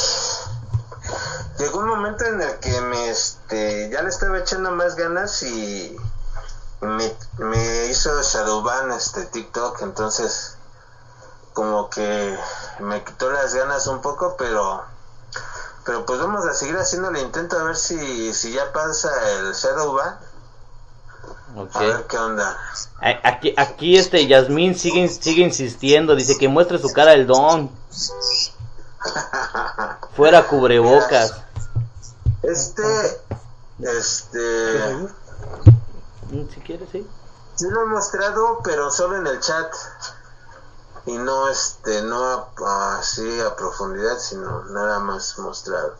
Llegó un momento en el que me este ya le estaba echando más ganas y me, me hizo Shadowban este TikTok, entonces como que me quitó las ganas un poco, pero pero pues vamos a seguir haciendo el intento a ver si, si ya pasa el Shadowban, A ver qué onda. Aquí, aquí este Yasmín sigue, sigue insistiendo, dice que muestre su cara el don. Fuera cubrebocas. Este este Mm, Si quieres, sí. Sí lo he mostrado, pero solo en el chat. Y no este, no así a profundidad, sino nada más mostrado.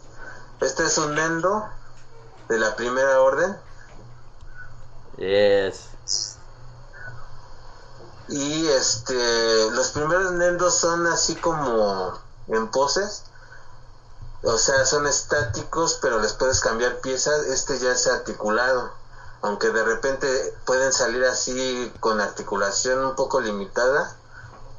Este es un Nendo de la primera orden. Yes. Y este, los primeros Nendos son así como en poses. O sea, son estáticos, pero les puedes cambiar piezas. Este ya es articulado. Aunque de repente pueden salir así con articulación un poco limitada.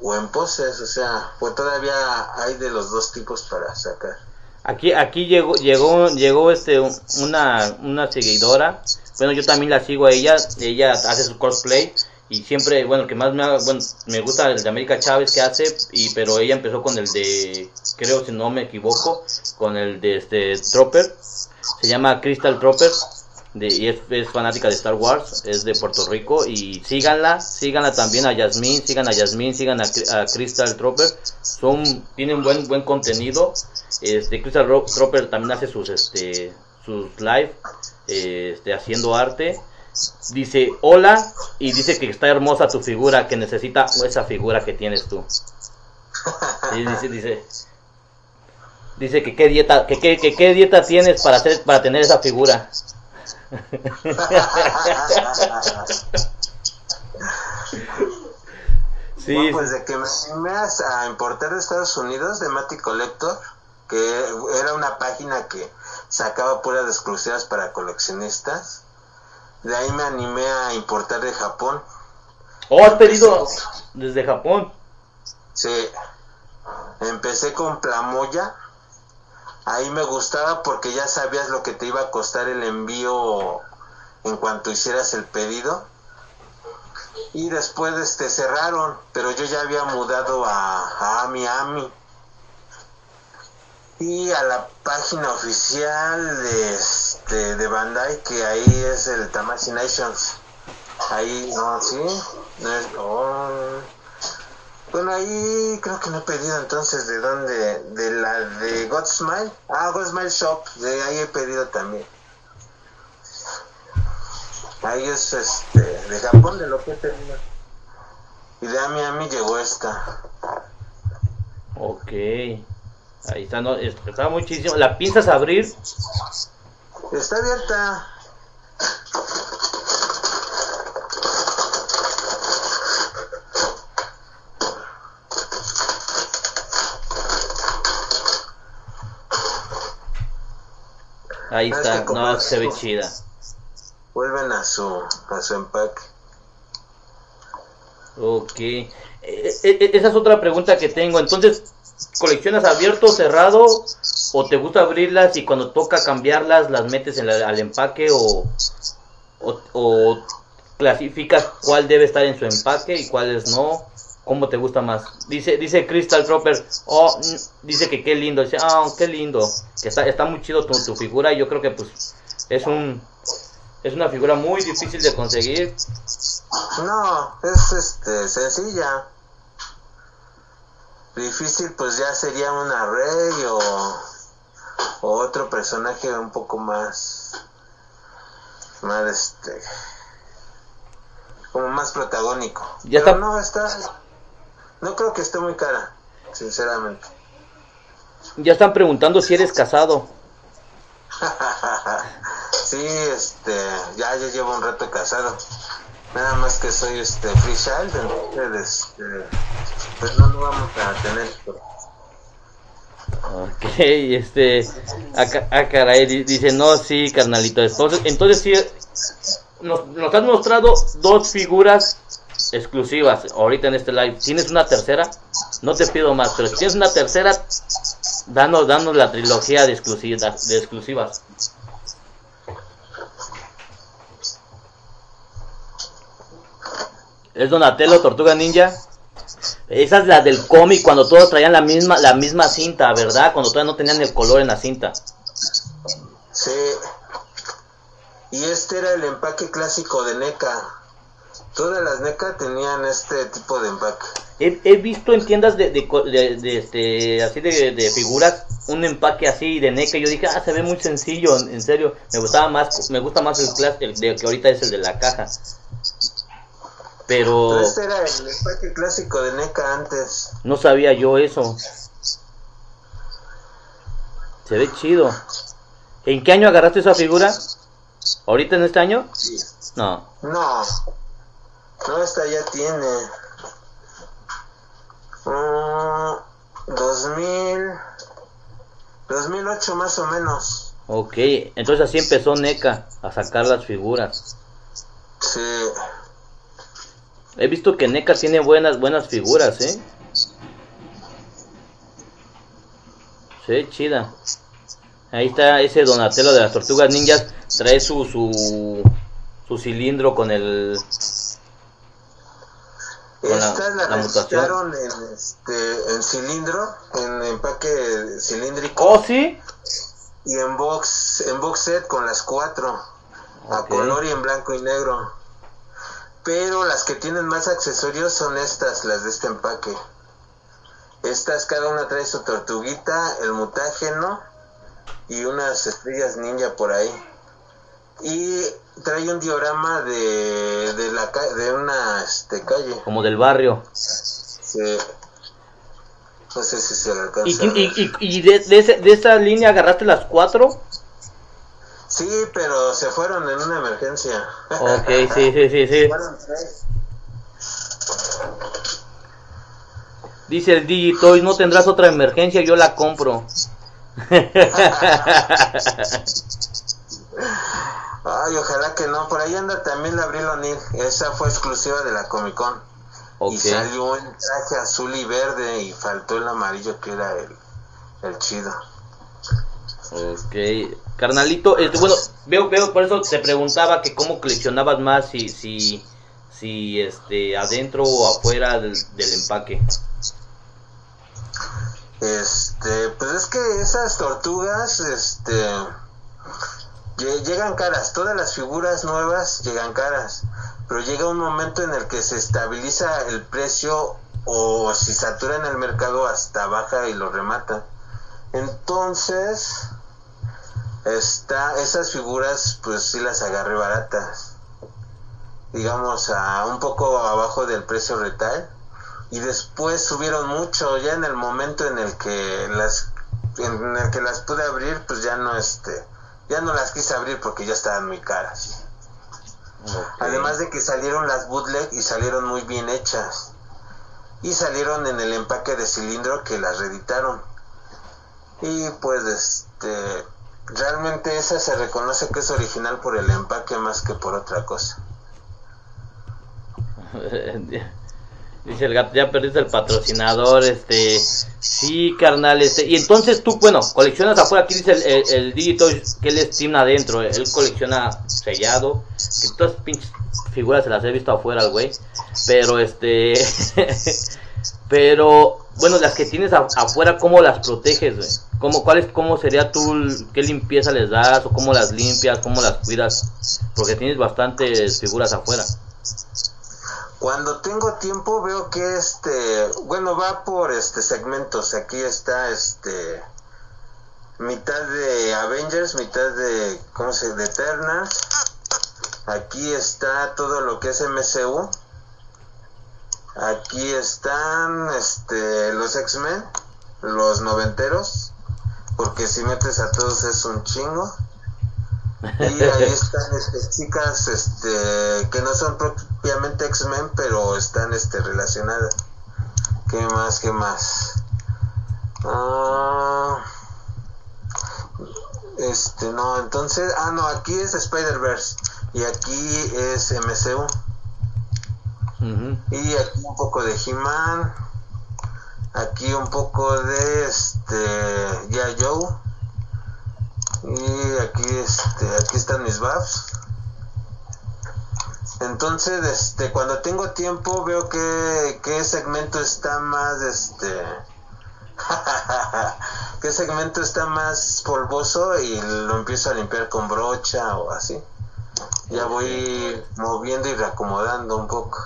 O en poses, o sea, pues todavía hay de los dos tipos para sacar. Aquí, aquí llegó, llegó, llegó este una, una seguidora. Bueno, yo también la sigo a ella. Ella hace su cosplay y siempre, bueno, el que más me, me gusta el de América Chávez que hace, y pero ella empezó con el de, creo si no me equivoco, con el de este Tropper, se llama Crystal Tropper, de, y es, fanática de Star Wars, es de Puerto Rico, y síganla, síganla también a Yasmín, sigan a Yasmín, sigan a, Crystal Tropper, son, tienen buen, buen contenido, este, Crystal Ro- Tropper también hace sus, este, sus live, eh, este, haciendo arte, dice hola y dice que está hermosa tu figura, que necesita esa figura que tienes tú. Dice, dice, dice que qué dieta, que, qué- que qué dieta tienes para hacer, para tener esa figura. Sí, pues de que me animé a a importar de Estados Unidos de Mati Collector, que era una página que sacaba puras exclusivas para coleccionistas. De ahí me animé a importar de Japón. oh, has pedido desde Japón. Sí. Empecé con Plamoya. Ahí me gustaba porque ya sabías lo que te iba a costar el envío en cuanto hicieras el pedido. Y después este cerraron, pero yo ya había mudado a, a Miami. Y a la página oficial de, este, de Bandai, que ahí es el Tamashii Nations. Ahí, no, sí. Bueno, ahí creo que no he pedido entonces de dónde, de la de Godsmile. Ah, Godsmile Shop, de ahí he pedido también. Ahí es este, de Japón, de lo que he pedido. Y de Miami llegó esta. Ok. Ahí está, no, es- está muchísimo. ¿La piensas abrir? Está abierta. Ahí No, está, no, se ve chida. Vuelven a su, a su empaque. Ok. Eh, eh, esa es otra pregunta que tengo. Entonces, ¿coleccionas abierto, cerrado? ¿O te gusta abrirlas y cuando toca cambiarlas las metes en la- al empaque? O, o, clasificas cuál debe estar en su empaque y cuáles no? ¿Cómo te gusta más? Dice dice Crystal Tropper, oh, mm, dice que qué lindo. Dice, ah, qué lindo. Que está, está muy chido tu, tu figura y yo creo que pues es un... Es una figura muy difícil de conseguir. No, es este sencilla. Difícil pues ya sería una Rey o, o otro personaje un poco más más este como más protagónico. Ya Pero está. no está no creo que esté muy cara, sinceramente. Ya están preguntando si eres casado. Sí, este, ya, ya llevo un rato casado. Nada más que soy este free child, entonces este, pues no lo vamos a tener. Ok, este. Acá, ah, caray, di- dice, no, sí, carnalito. Entonces, entonces sí, nos, nos has mostrado dos figuras exclusivas ahorita en este live. ¿Tienes una tercera? No te pido más, pero si tienes una tercera, danos, danos la trilogía de, exclusiva, de exclusivas. ¿Es Donatello, Tortuga Ninja? Esa es la del cómic cuando todos traían la misma, la misma cinta, ¿verdad? Cuando todavía no tenían el color en la cinta. Sí. Y este era el empaque clásico de NECA. Todas las NECA tenían este tipo de empaque. He, he visto en tiendas de, de, de- de, este, así de, de figuras un empaque así de NECA. Yo dije, ah, se ve muy sencillo, en, en serio. Me gustaba más, me gusta más el, el de que ahorita es el de la caja. Pero Pero este era el empaque clásico de NECA antes. no sabía yo eso. Se ve chido. ¿En qué año agarraste esa figura? ¿Ahorita en este año? Sí. No. No. No, esta ya tiene. Mm, 2000. 2008 más o menos. Ok, entonces así empezó NECA a sacar las figuras. Sí. He visto que NECA tiene buenas buenas figuras, ¿eh? Ve chida. Ahí está ese Donatello de las Tortugas Ninjas. Trae su su, su cilindro con el tortugas las La mutación. registraron en, este, en cilindro, en empaque cilíndrico ¿Oh, sí? y en box, en box set con las cuatro, a color y en blanco y negro. Pero las que tienen más accesorios son estas, las de este empaque. Estas cada una trae su tortuguita, el mutágeno y unas estrellas ninja por ahí. Y trae un diorama de, de, la, de una este, calle. Como del barrio. Sí. No sé si se alcanza. ¿Y, a ver. y, y, y de, de, ese- de esa línea agarraste las cuatro? Sí, pero se fueron en una emergencia. Ok, sí, sí, sí, sí. Dice el Digitoy, no tendrás otra emergencia, yo la compro. Ay, ojalá que no. Por ahí anda también la Abril O'Neil. Esa fue exclusiva de la Comic Con. ok. Y salió en traje azul y verde y faltó el amarillo que era el, el chido. Ok, carnalito, este, bueno, veo, veo, por eso te preguntaba que cómo coleccionabas más, si, si, si, este, adentro o afuera del, del empaque. Este, pues es que esas tortugas, este, lle- llegan caras. Todas las figuras nuevas llegan caras. Pero llega un momento en el que se estabiliza el precio o si satura en el mercado hasta baja y lo remata. Entonces, está, esas figuras pues sí las agarré baratas. Digamos a un poco abajo del precio retail y después subieron mucho. Ya en el momento en el que las en el que las pude abrir pues ya no este ya no las quise abrir porque ya estaban muy caras. Además de que salieron las bootleg y salieron muy bien hechas. Y salieron en el empaque de cilindro que las reeditaron. Y pues este realmente esa se reconoce que es original por el empaque más que por otra cosa. Dice el gato, ya perdiste el patrocinador, este, sí, carnal, este, y entonces tú, bueno, coleccionas afuera, aquí dice el, el, Digito que él es team adentro, él colecciona sellado, que todas pinches figuras se las he visto afuera al güey, pero este, pero, bueno, las que tienes afuera, ¿cómo las proteges, güey? ¿Cómo, cuál es, cómo sería tú, qué limpieza les das, o cómo las limpias, cómo las cuidas? Porque tienes bastantes figuras afuera. Cuando tengo tiempo veo que este, bueno, va por este segmentos. Aquí está este mitad de Avengers, mitad de ¿cómo se de Eternals. Aquí está todo lo que es MCU. Aquí están este los X-Men, los noventeros, porque si metes a todos es un chingo. Y ahí están este, chicas este, que no son propiamente X-Men, pero están este, relacionadas. ¿Qué más? ¿Qué más? Ah, este, no, entonces, ah, no, aquí es Spider-Verse y aquí es MCU. Y aquí un poco de He-Man. Aquí un poco de este Ya Joe. Y aquí este aquí están mis buffs. Entonces, este cuando tengo tiempo veo que qué segmento está más este qué segmento está más polvoso y lo empiezo a limpiar con brocha o así. Ya voy moviendo y reacomodando un poco.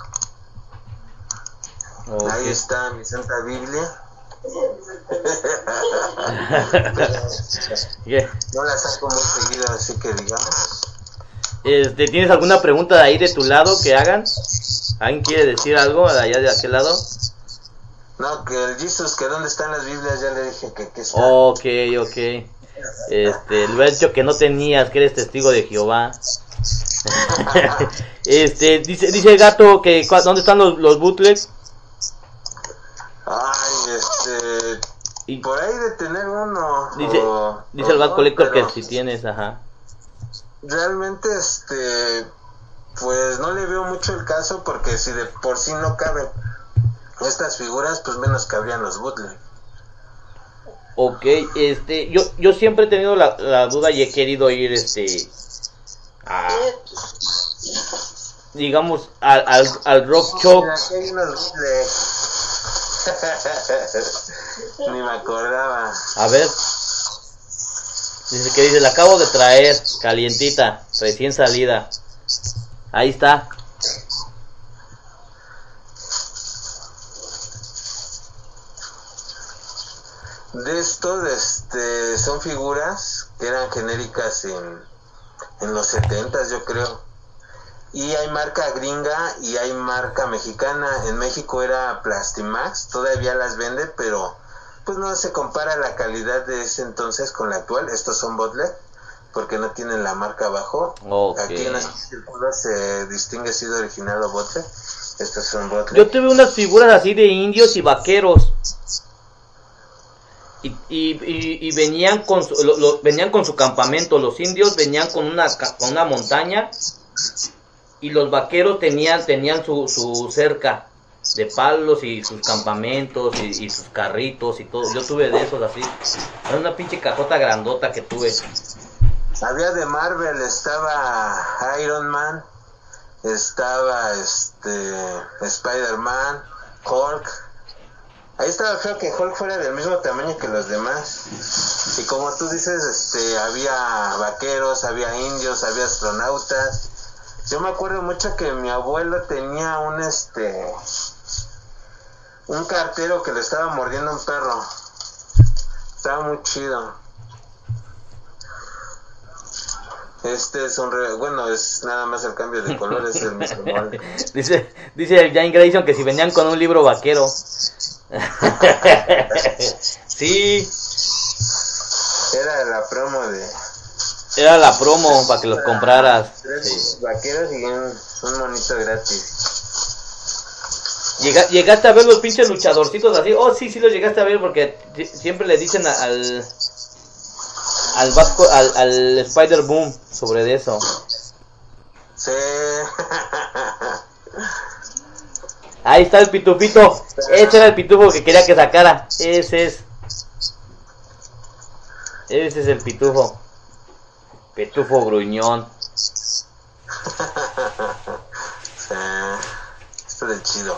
Ok. Ahí está mi Santa Biblia. No la saco muy seguido, así que digamos. Este, ¿Tienes alguna pregunta de ahí de tu lado que hagan? ¿Alguien quiere decir algo de allá de aquel lado? No, que el Jesus, que dónde están las Biblias, ya le dije que, que está. Ok, ok. Este, le hubiera dicho que no tenías, que eres testigo de Jehová. este, dice, dice el gato que ¿dónde están los, los bootlegs? Este. Y Por ahí de tener uno. dice, o- dice o el Bad dos, Collector que si tienes, ajá. Realmente, este. Pues no le veo mucho el caso porque si de por sí no caben estas figuras, pues menos cabrían los bootleg. Ok, este, yo, yo siempre he tenido la, la duda y he querido ir, este, a... digamos, al, al, al rock show. Ni me acordaba. A ver. Dice que dice, la acabo de traer, calientita, recién salida. Ahí está. De estos, este, son figuras que eran genéricas en, en los 70 yo creo. Y hay marca gringa y hay marca mexicana. En México era Plastimax, todavía las vende, pero pues no se compara la calidad de ese entonces con la actual. Estos son Butler, porque no tienen la marca abajo. Aquí en este círculo se distingue si es original o Butler. Estos son Butler. Yo tuve unas figuras así de indios y vaqueros. Y, y, y, y venían con su, lo- lo- venían con su campamento. Los indios venían con una, con una montaña. Y los vaqueros tenían, tenían su, su cerca de palos y sus campamentos y, sus carritos y todo. Yo tuve de esos así. Era una pinche cajota grandota que tuve. Había de Marvel, estaba Iron Man, estaba este Spider-Man, Hulk. Ahí estaba feo que Hulk fuera del mismo tamaño que los demás. Y como tú dices, este había vaqueros, había indios, había astronautas. Yo me acuerdo mucho que mi abuelo tenía un este un cartero que le estaba mordiendo un perro. Estaba muy chido. Este es un re- bueno, es nada más el cambio de colores, es el mismo. Dice, dice el Jane Grayson que si venían con un libro vaquero. sí, Era la promo de era la promo para que los compraras. tres Sí. vaqueros y un, monito gratis. Llega- ¿Llegaste a ver los pinches luchadorcitos así? Oh, sí, sí los llegaste a ver porque si- siempre le dicen a- al al Vasco, al, al Spider Boom sobre de eso. Sí. Ahí está el pitufito. Ese era el pitufo que quería que sacara. Ese es. Ese es el pitufo. Pitufo gruñón. sí. Esto de chido.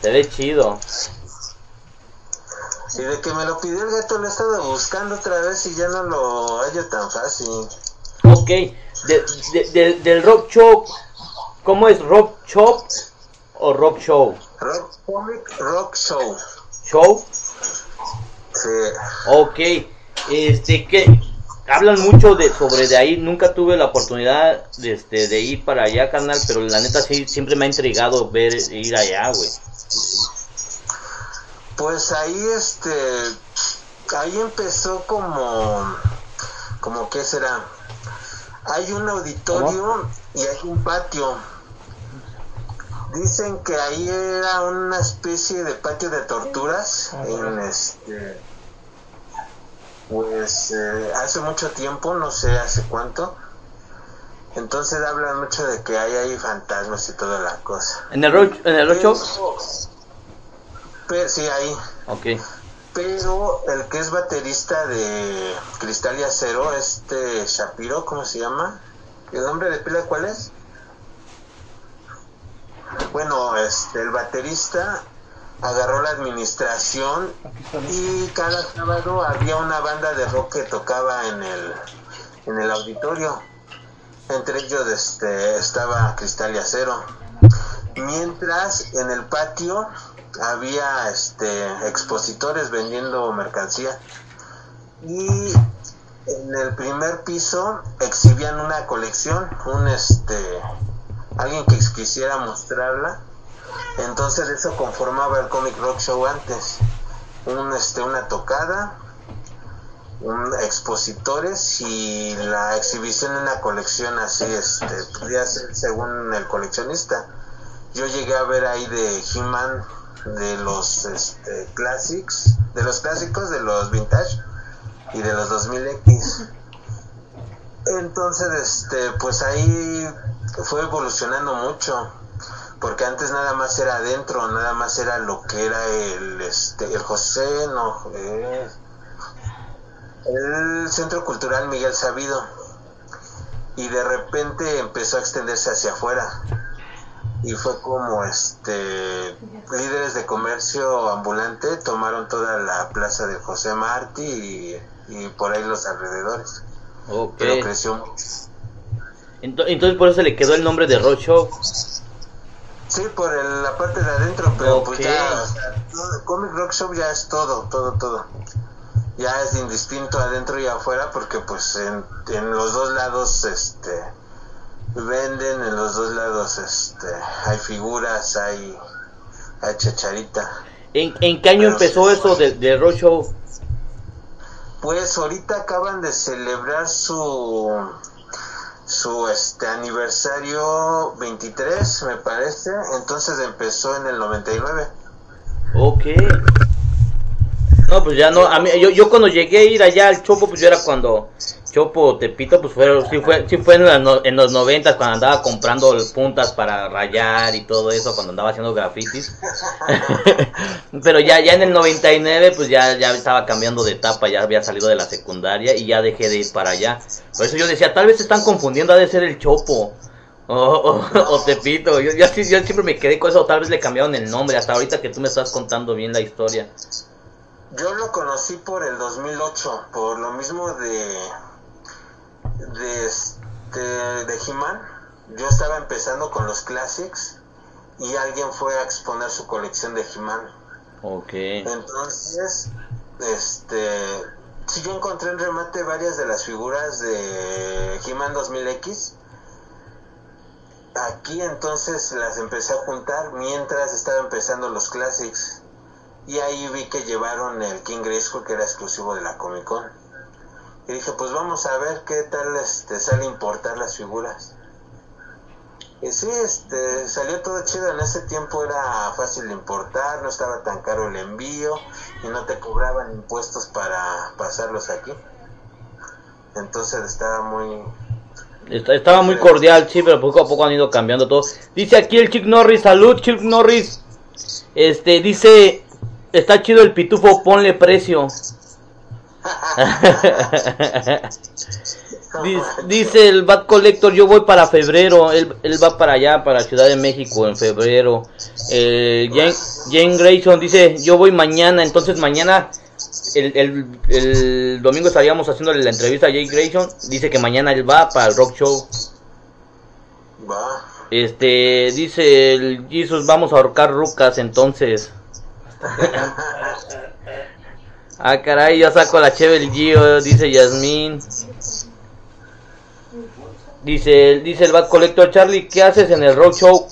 Se ve chido. Y de que me lo pidió el gato lo he estado buscando otra vez y ya no lo hallo tan fácil. Ok. De- de- del- del rock show. ¿Cómo es? ¿Rock shop o rock show? Rock Comic Rock Show. ¿Show? Sí. Ok. Este, que hablan mucho de sobre de ahí. Nunca tuve la oportunidad de, este, de ir para allá, canal. Pero la neta sí, siempre me ha intrigado ver ir allá, güey. Pues ahí este ahí empezó como como qué será hay un auditorio y hay un patio dicen que ahí era una especie de patio de torturas en este pues eh, hace mucho tiempo no sé hace cuánto entonces hablan mucho de que hay ahí fantasmas y toda la cosa ¿En el rock, en el rock show? Pero, sí ahí Ok. pero el que es baterista de Cristal y Acero, este Shapiro, ¿cómo se llama? ¿El nombre de pila cuál es? Bueno, este, el baterista agarró la administración y cada sábado había una banda de rock que tocaba en el, en el auditorio. Entre ellos este, estaba Cristal y Acero. Mientras en el patio había este, expositores vendiendo mercancía. Y en el primer piso exhibían una colección, un este alguien que quisiera mostrarla. Entonces eso conformaba el Comic Rock Show antes. Un, este, una tocada, un expositores y la exhibición de una colección así, este, podría ser según el coleccionista. Yo llegué a ver ahí de He-Man, de los este, classics, de los clásicos, de los vintage y de los 2000X. Entonces, este, pues ahí fue evolucionando mucho, porque antes nada más era adentro, nada más era lo que era el, este, el José, no, eh, el Centro Cultural Miguel Sabido, y de repente empezó a extenderse hacia afuera. y fue como este líderes de comercio ambulante tomaron toda la plaza de José Martí y, y por ahí los alrededores. Ok. Pero creció Ento- Entonces por eso le quedó el nombre de Roadshow. Sí, por el- la parte de adentro, pero pues ya, o sea, todo- Comic Rock Shop ya es todo, todo, todo. Ya es indistinto adentro y afuera porque pues en, en los dos lados este venden, en los dos lados este hay figuras, hay, hay chacharita. ¿En, en qué año Pero sí. empezó eso de, de Roadshow? Pues ahorita acaban de celebrar su su este aniversario 23, me parece, entonces empezó en el 99. Ok. No, pues ya no, a mí, yo, yo cuando llegué a ir allá al Chopo, pues yo era cuando Chopo Tepito, pues fue, sí fue, sí fue en, los noventas cuando andaba comprando puntas para rayar y todo eso, cuando andaba haciendo grafitis. Pero ya, ya en el 99, pues ya, ya estaba cambiando de etapa, ya había salido de la secundaria y ya dejé de ir para allá. Por eso yo decía, tal vez se están confundiendo, ha de ser el Chopo. O, o, o Tepito, yo, yo, yo siempre me quedé con eso, tal vez le cambiaron el nombre, hasta ahorita que tú me estás contando bien la historia. Yo lo conocí por el 2008, por lo mismo de de este de He-Man. Yo estaba empezando con los classics y alguien fue a exponer su colección de He-Man. Ok. Entonces, este sí yo encontré en remate varias de las figuras de He-Man 2000X. Aquí entonces las empecé a juntar mientras estaba empezando los classics. Y ahí vi que llevaron el King Grayskull que era exclusivo de la Comic Con. Y dije, pues vamos a ver qué tal este, sale importar las figuras. Y sí, este, salió todo chido. En ese tiempo era fácil de importar, no estaba tan caro el envío y no te cobraban impuestos para pasarlos aquí. Entonces estaba muy... Estaba muy cordial, sí, pero poco a poco han ido cambiando todo. Dice aquí el Chick Norris, salud Chick Norris. Este, dice, está chido el pitufo, ponle precio. Dice, el Bad Collector, yo voy para febrero, él, él va para allá, para Ciudad de México en febrero. Eh, Jane, Jane Grayson dice, yo voy mañana, entonces mañana, el, el, el domingo estaríamos haciéndole la entrevista a Jane Grayson, dice que mañana él va para el Rock Show. Va. Este, dice el Jesus, vamos a ahorcar rucas entonces. ah, caray, ya saco la cheve el Gio, dice Yasmín. Dice, dice el Bad Collector Charlie, ¿qué haces en el Rock Show?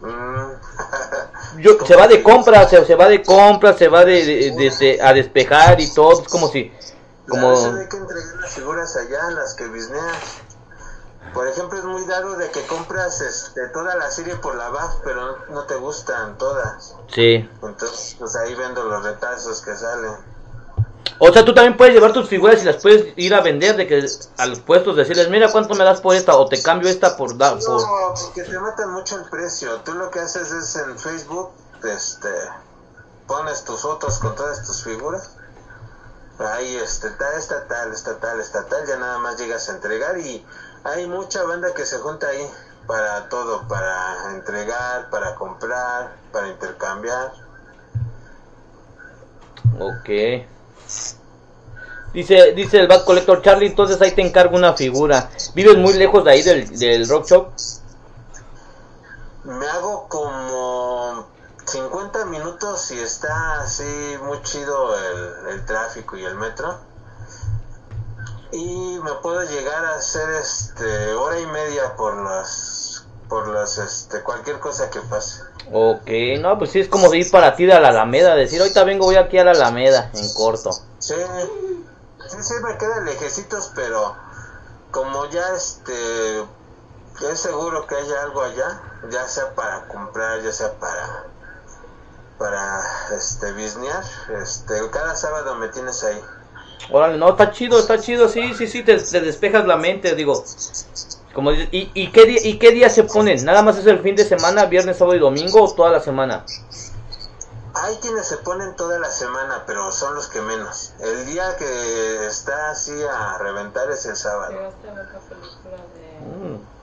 Mm. Yo, se va de compras, se, se va de compras, se va de, de- de- de- a despejar y todo, es como si, como... Como... hay que entregar las figuras allá, las que bisneas. Por ejemplo, es muy dado de que compras este, toda la serie por la BAF, pero no, no te gustan todas. Sí. Entonces, pues ahí vendo los retazos que salen. O sea, tú también puedes llevar tus figuras y las puedes ir a vender de que a los puestos decirles, mira cuánto me das por esta o te cambio esta por da por No, porque te matan mucho el precio. Tú lo que haces es en Facebook, este, pones tus fotos con todas tus figuras. Ahí, este, tal, esta tal, esta tal, ya nada más llegas a entregar y hay mucha banda que se junta ahí para todo, para entregar, para comprar, para intercambiar. Ok. Dice, dice el Bad Collector Charlie, entonces ahí te encargo una figura. ¿Vives muy lejos de ahí del, del rock shop? Me hago como 50 minutos y está así muy chido el, el tráfico y el metro. Y me puedo llegar a hacer este hora y media por las por las este cualquier cosa que pase. Ok, no, pues sí es como de ir para ti de la Alameda, decir, ahorita vengo, voy aquí a la Alameda, en corto. Sí, sí, sí me quedan lejecitos, pero como ya este es seguro que haya algo allá, ya sea para comprar, ya sea para para este bisnear, este cada sábado me tienes ahí. Órale, no, está chido, está chido, sí, sí, sí, te, te despejas la mente, digo. Como dices, ¿y, y, qué día, ¿y qué día se ponen? ¿Nada más es el fin de semana, viernes, sábado y domingo o toda la semana? Hay quienes se ponen toda la semana, pero son los que menos. El día que está así a reventar es el sábado. Llegaste a ver la película de Mm.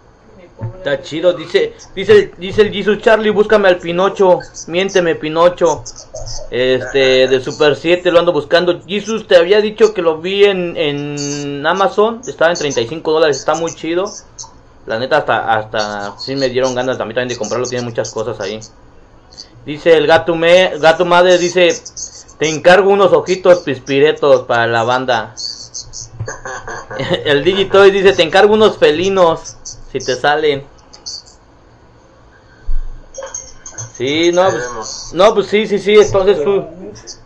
Está chido, dice, dice, dice el Jesus Charlie, búscame al Pinocho, miénteme Pinocho, este, de Super 7 lo ando buscando. Jesus, te había dicho que lo vi en, en Amazon, estaba en 35 dólares, está muy chido. La neta hasta, hasta sí me dieron ganas también, también de comprarlo, tiene muchas cosas ahí. Dice el gato, me, gato madre, dice, te encargo unos ojitos pispiretos para la banda. el Digitoy dice, te encargo unos felinos, si te salen. Sí, no, pues, no, pues sí, sí, sí, entonces tú,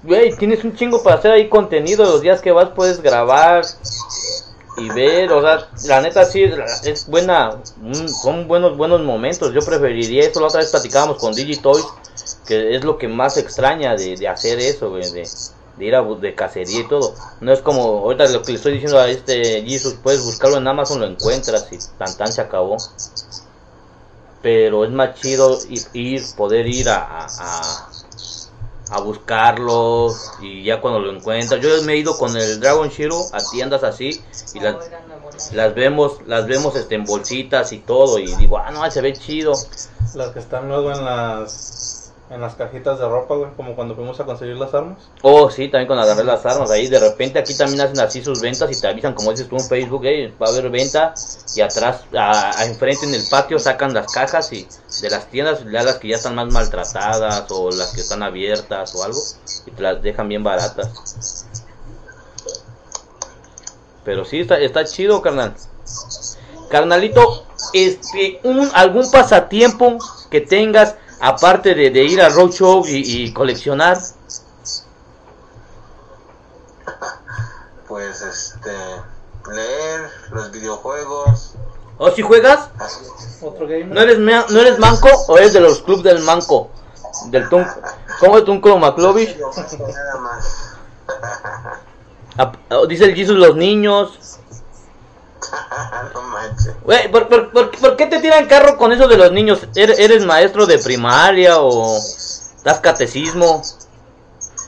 güey, tienes un chingo para hacer ahí contenido, los días que vas puedes grabar y ver, o sea, la neta sí, es buena, son buenos, buenos momentos, yo preferiría eso, la otra vez platicábamos con Digitoys, que es lo que más extraña de, de hacer eso, güey, de, de ir a de cacería y todo. No es como ahorita lo que le estoy diciendo a este Jesus, puedes buscarlo en Amazon, lo encuentras y tan tan se acabó. Pero es más chido ir, poder ir a, a, a, a buscarlo y ya cuando lo encuentras. Yo me he ido con el Dragon Shiro a tiendas así y las, las vemos, las vemos este, en bolsitas y todo y digo, ah no, se ve chido. Las que están luego en las en las cajitas de ropa, güey, como cuando fuimos a conseguir las armas. Oh, sí, también con agarrar las armas. Ahí de repente aquí también hacen así sus ventas y te avisan, como dices tú en Facebook, "Ey, va a haber venta. Y atrás, a enfrente en el patio, sacan las cajas y de las tiendas, ya las que ya están más maltratadas o las que están abiertas o algo, y te las dejan bien baratas. Pero sí, está, está chido, carnal. Carnalito, este, un, algún pasatiempo que tengas aparte de, de ir a roadshow y, y coleccionar. Pues este, leer los videojuegos. ¿O si juegas? Otro gamer. ¿No eres, mea- ¿No eres manco o eres de los clubs del manco? Del tun ¿Cómo es Tunco Maclovich? Más. Dice el Jesus los niños. ¿Por, qué te tiran carro con eso de los niños? ¿Eres, eres maestro de primaria o das catecismo?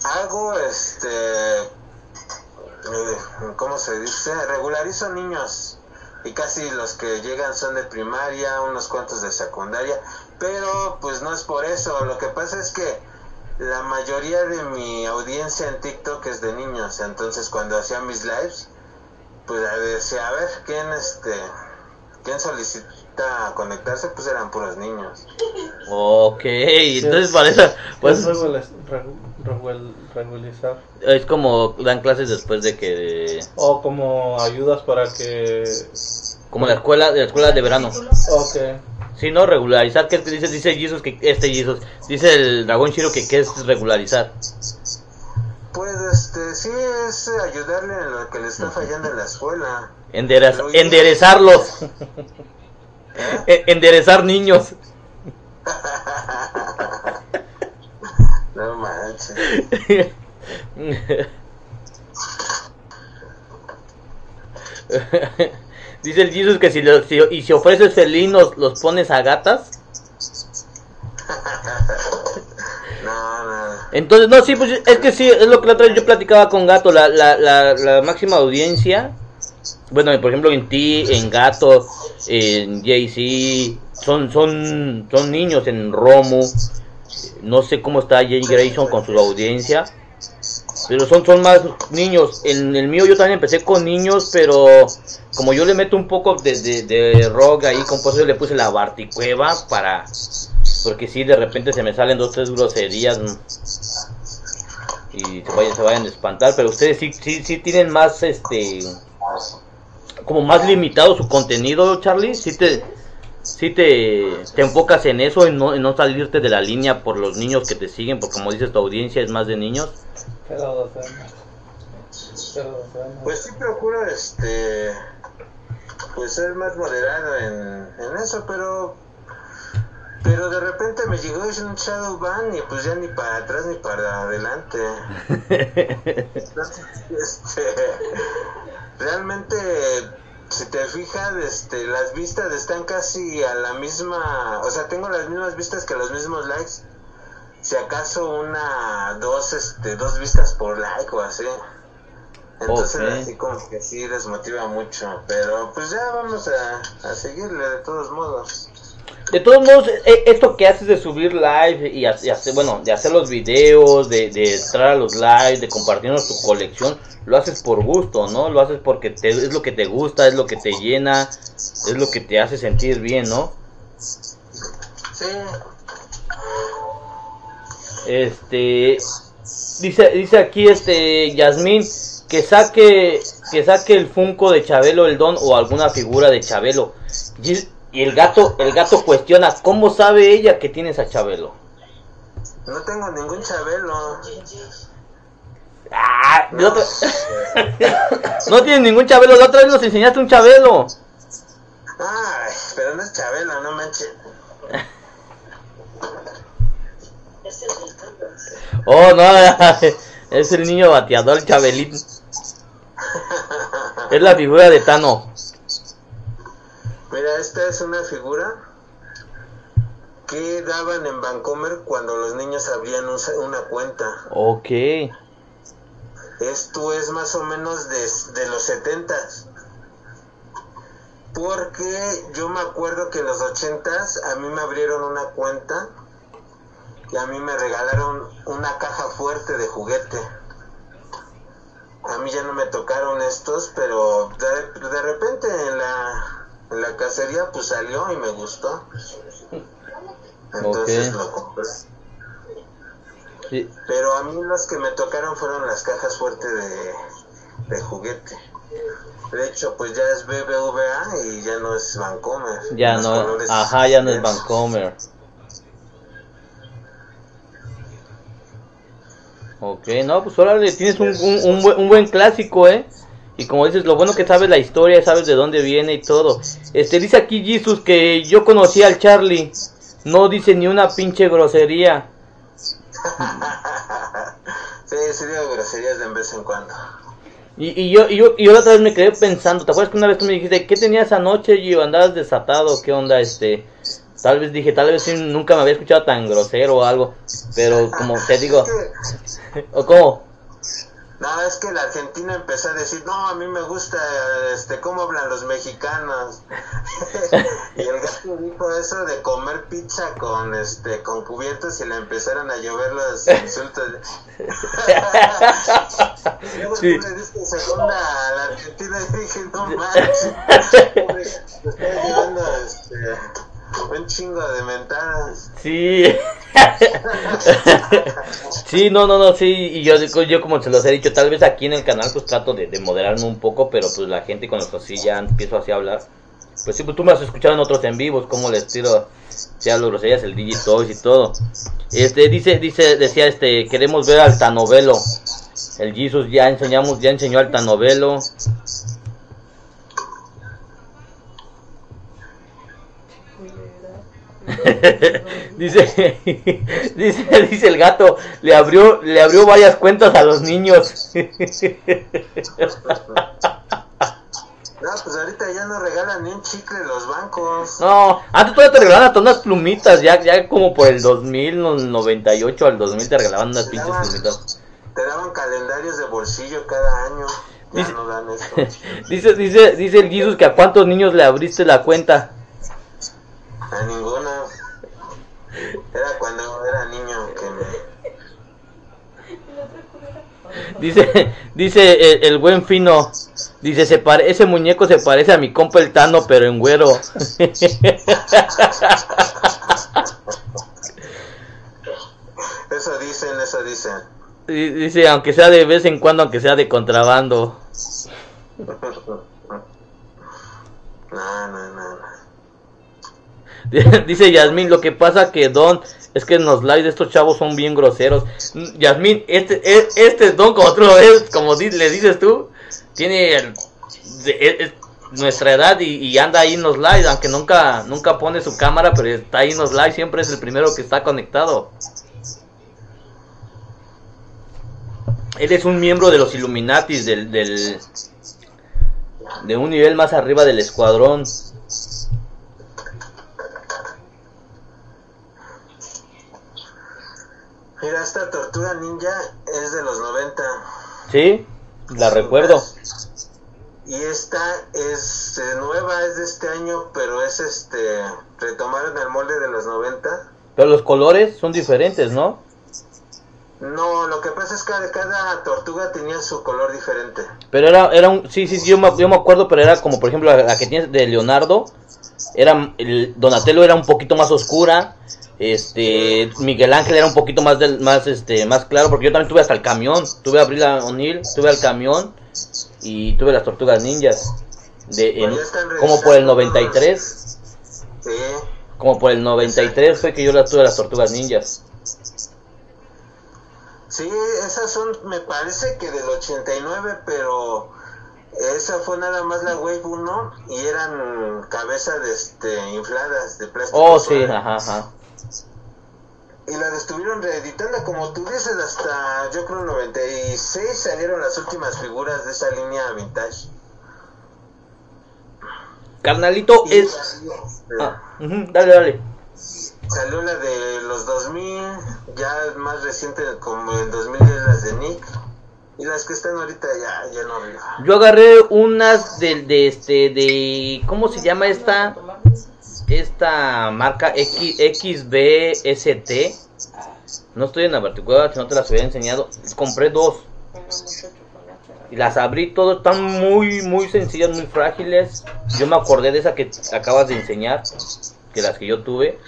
Hago este. eh, ¿Cómo se dice? Regularizo niños. Y casi los que llegan son de primaria, unos cuantos de secundaria. Pero pues no es por eso. Lo que pasa es que la mayoría de mi audiencia en TikTok es de niños. Entonces cuando hacía mis lives, pues decía, a ver, ¿quién este. ¿Quién solicita conectarse? Pues eran puros niños. Ok, entonces para eso, Pues pues regularizar. es como dan clases después de que, O como ayudas para que. como la escuela, la escuela de verano. Ok. Sí, no, regularizar, ¿qué dice? Dice Jesus que, este Jesus, dice el dragón Shiro que qué es regularizar. Pues este, sí es ayudarle en lo que le está fallando en la escuela. Enderez- enderezarlos. E- enderezar niños. No manches. Dice el Jesus que si, lo- si- y si ofreces felinos, los pones a gatas. Entonces, no, sí, pues es que sí, es lo que la otra vez yo platicaba con Gato, la, la, la, la máxima audiencia, bueno, por ejemplo, en ti, en Gato, en JC, son, son, son niños en Romu, no sé cómo está Jay Grayson con su audiencia, pero son, son más niños. En el mío yo también empecé con niños, pero como yo le meto un poco de, de, de rock ahí, eso le puse la Barticueva para... Porque si de repente se me salen dos, tres groserías y se vayan, se vayan a espantar, pero ustedes sí, sí, sí tienen más, este, como más limitado su contenido, Charlie. Sí te, sí te, te enfocas en eso, en no, en no salirte de la línea por los niños que te siguen, porque como dices, tu audiencia es más de niños. Pero. Pero. Pues sí procuro este pues ser más moderado en, en eso, pero pero de repente me llegó un shadow ban y pues ya ni para atrás ni para adelante. Entonces, este, realmente si te fijas, este, las vistas están casi a la misma, o sea, tengo las mismas vistas que los mismos likes. Si acaso una, dos, este, dos vistas por like o así. Entonces así como que sí desmotiva mucho, pero pues ya vamos a, a seguirle de todos modos. De todos modos, eh, esto que haces de subir live y hacer, bueno, de hacer los videos, de, de entrar a los lives, de compartirnos tu colección, lo haces por gusto, ¿no? Lo haces porque te, es lo que te gusta, es lo que te llena, es lo que te hace sentir bien, ¿no? Sí. Este, dice, dice aquí este Yasmín que saque, que saque el Funko de Chabelo el Don o alguna figura de Chabelo. Y, el gato, el gato cuestiona, ¿cómo sabe ella que tienes a Chabelo? No tengo ningún Chabelo. Ah, no, no tienes ningún Chabelo, la otra vez nos enseñaste un Chabelo. Ay, pero no es Chabelo, no manches. Oh, no, es el niño bateador Chabelín. Es la figura de Tano. Mira, esta es una figura que daban en Vancomer cuando los niños abrían una cuenta. Ok. Esto es más o menos de, de los 70 Porque yo me acuerdo que en los 80 a mí me abrieron una cuenta y a mí me regalaron una caja fuerte de juguete. A mí ya no me tocaron estos, pero de, repente en la, la cacería pues salió y me gustó. Entonces lo compré. Pero a mí las que me tocaron fueron las cajas fuertes de, de juguete. De hecho, pues ya es BBVA y ya no es Vancomer. Ya no, ajá, ya no es Vancomer. Ok, no, pues ahora tienes un, un, un, buen, clásico, ¿eh? Y como dices, lo bueno que sabes la historia, sabes de dónde viene y todo. Este, dice aquí Jesus que yo conocí al Charlie. No dice ni una pinche grosería. sí, sí digo groserías de vez en cuando. Y, y, yo, y, yo, y yo la otra vez me quedé pensando, ¿te acuerdas que una vez tú me dijiste, ¿qué tenías anoche, y ¿Andabas desatado? ¿Qué onda, este? Tal vez dije, tal vez nunca me había escuchado tan grosero o algo, pero como te digo, ¿o cómo? No, es que la Argentina empezó a decir, no, a mí me gusta este cómo hablan los mexicanos. y el gato dijo eso de comer pizza con este con cubiertos y le empezaron a llover los insultos. luego sí. tú le diste segunda a la Argentina y dije, no manches, estoy llevando este un chingo de mentadas. Sí. sí, no, no, no, sí. Y yo, yo como se los he dicho, tal vez aquí en el canal pues trato de, moderarme un poco, pero pues la gente con esto sí ya empiezo así a hablar. Pues sí, pues tú me has escuchado en otros en vivos, como les tiro, sea los groserías, el Digitoys y todo. Este, dice, dice, decía este, queremos ver al Tanovelo. El Jesus ya enseñamos, ya enseñó al Tanovelo. dice, dice, dice el gato, le abrió, le abrió varias cuentas a los niños. No, pues ahorita ya no regalan ni un chicle los bancos. No, antes todavía te regalaban hasta unas plumitas, ya, ya como por el 2098 al 2000 te regalaban unas pinches plumitas. Te daban calendarios de bolsillo cada año. Ya dice, no dan eso. dice, dice, dice el Jesus que a cuántos niños le abriste la cuenta. A ninguno. Era cuando era niño que me... Dice, dice el, buen fino, dice, se pare, ese muñeco se parece a mi compa el Tano, pero en güero. Eso dicen, eso dicen. Dice, aunque sea de vez en cuando, aunque sea de contrabando. No, no, no. Dice Yasmin, lo que pasa que Don es que en los lives de estos chavos son bien groseros. Yasmin, este, e, este Don, como tú lo ves, como le dices tú, tiene nuestra edad y, anda ahí en los lives, aunque nunca, nunca pone su cámara, pero está ahí en los lives, siempre es el primero que está conectado. Él es un miembro de los Illuminatis, del, del de un nivel más arriba del escuadrón. Mira, esta tortuga ninja es de los 90. Sí, la recuerdo. Y esta es eh, nueva, es de este año, pero es este. Retomaron el molde de los 90. Pero los colores son diferentes, ¿no? No, lo que pasa es que cada tortuga tenía su color diferente. Pero era, era un, sí, sí, sí, yo me, yo me acuerdo, pero era como, por ejemplo, la, la que tienes de Leonardo, era, el Donatello era un poquito más oscura, este, Miguel Ángel era un poquito más, del, más, este, más claro, porque yo también tuve hasta el camión, tuve a Abril O'Neill, tuve al camión, y tuve las tortugas ninjas, de, en- Pues como por el revisando 93, Sí. como por el 93 fue que yo las tuve las tortugas ninjas. Sí, esas son, me parece que del 89, pero esa fue nada más la Wave 1 y eran cabezas de este, infladas de plástico. Oh, sí, ajá, ajá. Y las estuvieron reeditando, como tú dices, hasta yo creo 96 salieron las últimas figuras de esa línea vintage. Carnalito Y es... salió, Ah, ujú, dale, dale. salió la de los 2000, ya más reciente como el 2010 las de Nick. Y las que están ahorita ya, no. Yo agarré unas de, de este, de, ¿cómo se llama esta? Esta marca X, XBST. No estoy en la particular, si no te las hubiera enseñado. Compré dos. Y las abrí todas, están muy, muy sencillas, muy frágiles. Yo me acordé de esa que acabas de enseñar, que las que yo tuve.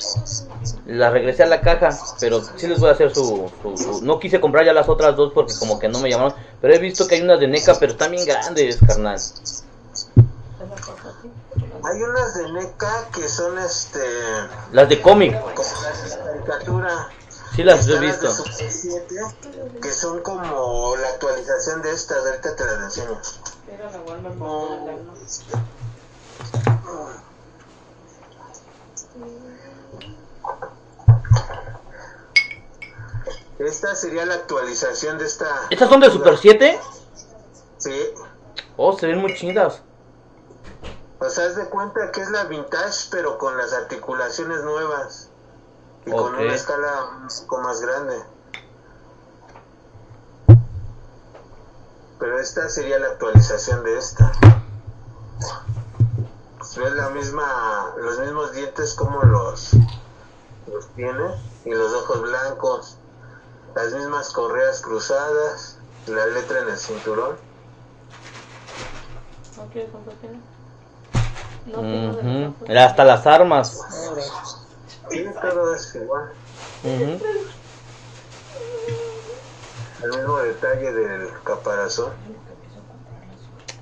Las regresé a la caja, pero sí les voy a hacer su, su- su- No quise comprar ya las otras dos porque como que no me llamaron. Pero he visto que hay unas de NECA, pero están bien grandes, carnal. Hay unas de NECA que son este Las de cómic, como la caricatura. sí las he visto. de Super 7, que son como la actualización de estas, ahorita te las enseño. Esta sería la actualización de esta. ¿Estas son de Super 7? Sí. Oh, se ven muy chidas. O sea, haz de cuenta que es la vintage, pero con las articulaciones nuevas. Y con una escala un poco más grande. Pero esta sería la actualización de esta. Es la misma, los mismos dientes como los, los tiene. Y los ojos blancos. Las mismas correas cruzadas. La letra en el cinturón. ¿No quieres compartir? No tengo de Ujú. los ojos. Hasta las armas. Sí, todo es igual. Ujú. El mismo detalle del caparazón.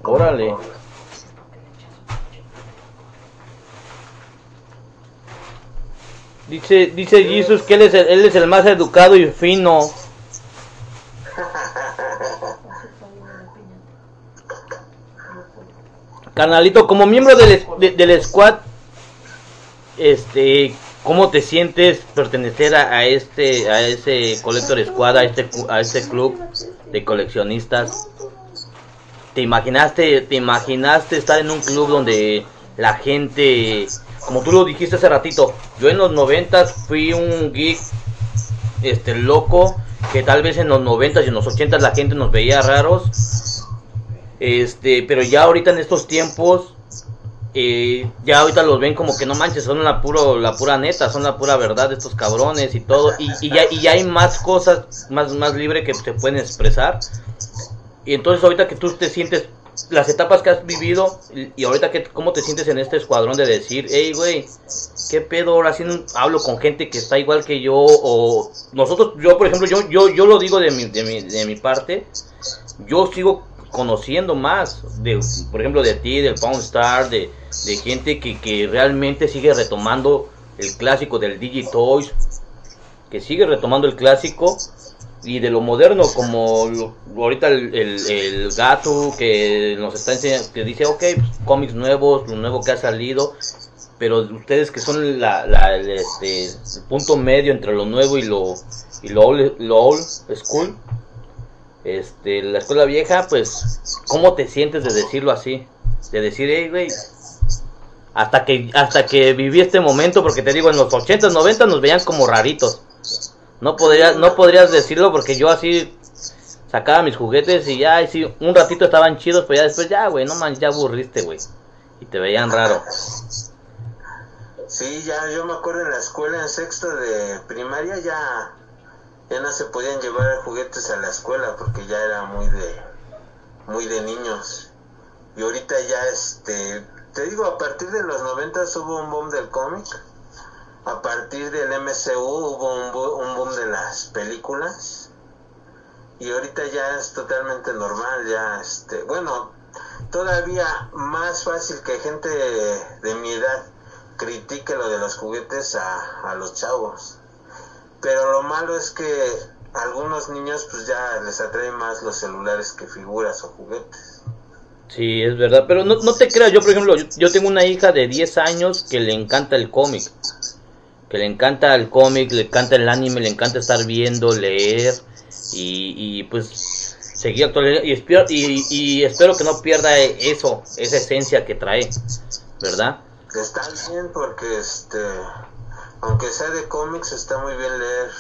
Órale. Dice, dice Jesus que él es, el, él es el más educado y fino. Carnalito, como miembro del, del squad, este, ¿cómo te sientes pertenecer a, este, a ese Collector Squad, a este, a este club de coleccionistas? ¿Te imaginaste, te imaginaste estar en un club donde la gente, como tú lo dijiste hace ratito, yo en los noventas fui un geek, este, loco, que tal vez en los noventas y en los ochentas la gente nos veía raros, este, pero ya ahorita en estos tiempos, eh, ya ahorita los ven como que no manches, son la puro, la pura neta, son la pura verdad de estos cabrones y todo, y, y ya, y ya hay más cosas más, más libre que se pueden expresar. Y entonces ahorita que tú te sientes, las etapas que has vivido, y ahorita que, cómo te sientes en este escuadrón de decir, hey, güey, ¿qué pedo? Ahora sí hablo con gente que está igual que yo, o nosotros, yo por ejemplo, yo, yo, yo lo digo de mi, de mi, de mi parte, yo sigo conociendo más, de, por ejemplo, de ti, del Pound Star, de, de gente que, que realmente sigue retomando el clásico del Digitoys, que sigue retomando el clásico y de lo moderno como lo- ahorita el, el, el gato que nos está enseñando que dice ok pues, cómics nuevos lo nuevo que ha salido pero ustedes que son la, la- el, este, el punto medio entre lo nuevo y lo y lo old, lo old school este la escuela vieja pues cómo te sientes de decirlo así de decir hey güey hasta que hasta que viví este momento porque te digo en los 80 90 nos veían como raritos no podrías, no podrías decirlo porque yo así sacaba mis juguetes y ya, y sí, un ratito estaban chidos, pero ya después, ya, güey, no manches, ya aburriste, güey. Y te veían raro. Sí, ya yo me acuerdo en la escuela en sexto de primaria ya ya no se podían llevar juguetes a la escuela porque ya era muy de muy de niños. Y ahorita ya este te digo, a partir de los 90 hubo un boom del cómic. A partir del MCU hubo un, bo- un boom de las películas. Y ahorita ya es totalmente normal, ya este, bueno, todavía más fácil que gente de mi edad critique lo de los juguetes a, los chavos. Pero lo malo es que a algunos niños pues ya les atraen más los celulares que figuras o juguetes. Sí, es verdad, pero no, no te creas, yo por ejemplo, yo, yo tengo una hija de 10 años que le encanta el cómic, que le encanta el cómic, le encanta el anime, le encanta estar viendo, leer y, y pues seguir actualizando y espero, y, espero que no pierda eso, esa esencia que trae, ¿verdad? Está bien porque este, aunque sea de cómics, está muy bien leer.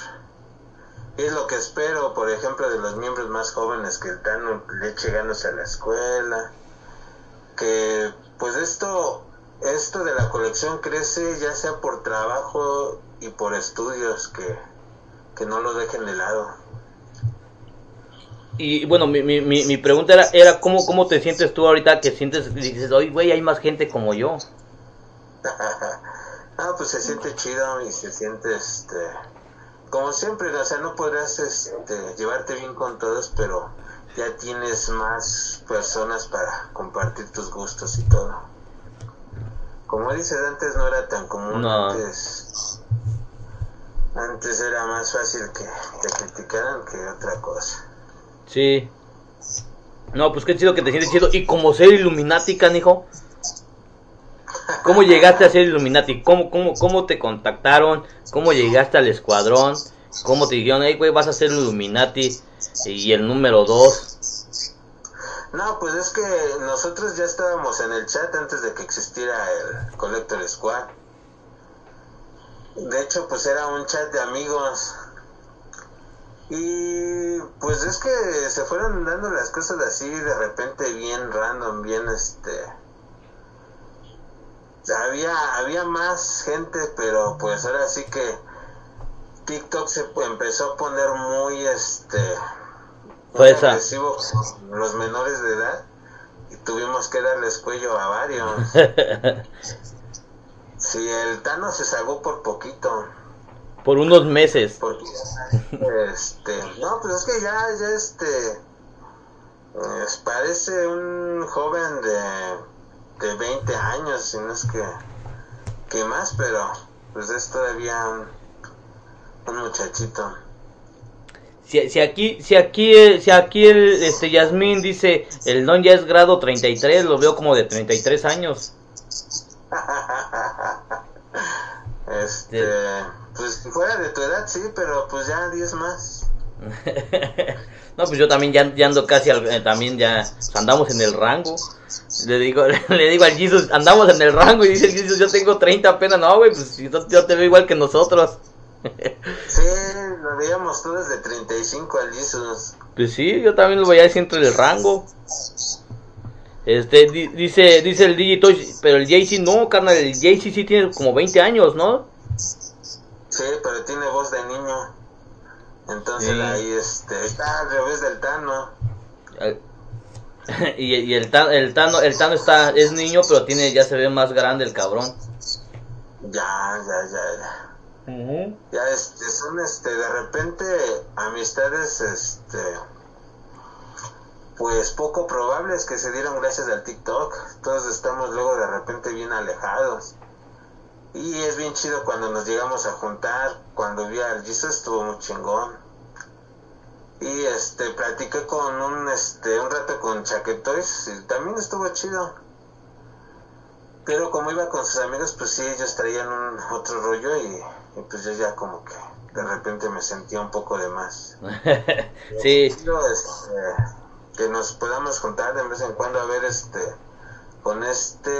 Y es lo que espero, por ejemplo, de los miembros más jóvenes que dan le eche ganas a la escuela. Que pues esto, esto de la colección crece ya sea por trabajo y por estudios, que, que no lo dejen de lado. Y bueno, mi, mi, mi, pregunta era, era ¿cómo, ¿cómo te sientes tú ahorita que sientes, dices, oye, güey, hay más gente como yo? ah, pues se siente chido y se siente, este, como siempre, o sea, no podrás este, llevarte bien con todos, pero ya tienes más personas para compartir tus gustos y todo. Como dices, antes no era tan común, No. antes, antes era más fácil que te criticaran que otra cosa. Sí. No, pues qué chido que te sientes chido. Y como ser Illuminati, canijo. ¿Cómo llegaste a ser Illuminati? ¿Cómo, cómo, cómo te contactaron? ¿Cómo llegaste al escuadrón? ¿Cómo te dijeron, hey, güey, vas a ser Illuminati? Y el número dos. No, pues es que nosotros ya estábamos en el chat antes de que existiera el Collector Squad. De hecho, pues era un chat de amigos. Y pues es que se fueron dando las cosas así de repente bien random, bien este... Había, había más gente, pero pues ahora sí que TikTok se empezó a poner muy este Pues, agresivo con los menores de edad y tuvimos que darles cuello a varios. Sí, el Tano se salvó por poquito. Por unos meses. Porque este, no, pues es que ya, ya este, pues, parece un joven de, de 20 años, si no es que, que más, pero pues es todavía un, un muchachito. Si, si aquí, si aquí, si aquí el, este, Yasmín dice, el don ya es grado 33, lo veo como de 33 años. Este, pues fuera de tu edad, sí, pero pues ya 10 más. no, pues yo también ya, ya ando casi, al- eh, también ya pues, andamos en el rango. Le digo, le digo al Jesus, andamos en el rango y dice Jesus, yo tengo 30 apenas. No, güey, pues yo, yo te veo igual que nosotros. Sí, lo veíamos todos de 35 al Jesus. Pues sí, yo también lo veía así entre el rango. Este, di- dice, dice el Digitoy, pero el Jaycee no, carnal, el Jaycee sí tiene como 20 años, ¿no? Sí, pero tiene voz de niño. Entonces Sí. ahí este, está al revés del Tano. Y, y el, Tano, el Tano, el Tano está, es niño, pero tiene, ya se ve más grande el cabrón. Ya, ya, ya, ya. Ya este, son este, de repente amistades este pues poco probables que se dieron gracias al TikTok. Todos estamos luego de repente bien alejados. Y es bien chido cuando nos llegamos a juntar. Cuando vi al Jesus estuvo muy chingón. Y este platiqué con un este un rato con Chaquetoys y también estuvo chido. Pero como iba con sus amigos, pues sí, ellos traían un otro rollo y, y pues yo ya como que de repente me sentía un poco de más. sí, Chido, este, que nos podamos juntar de vez en cuando a ver este con este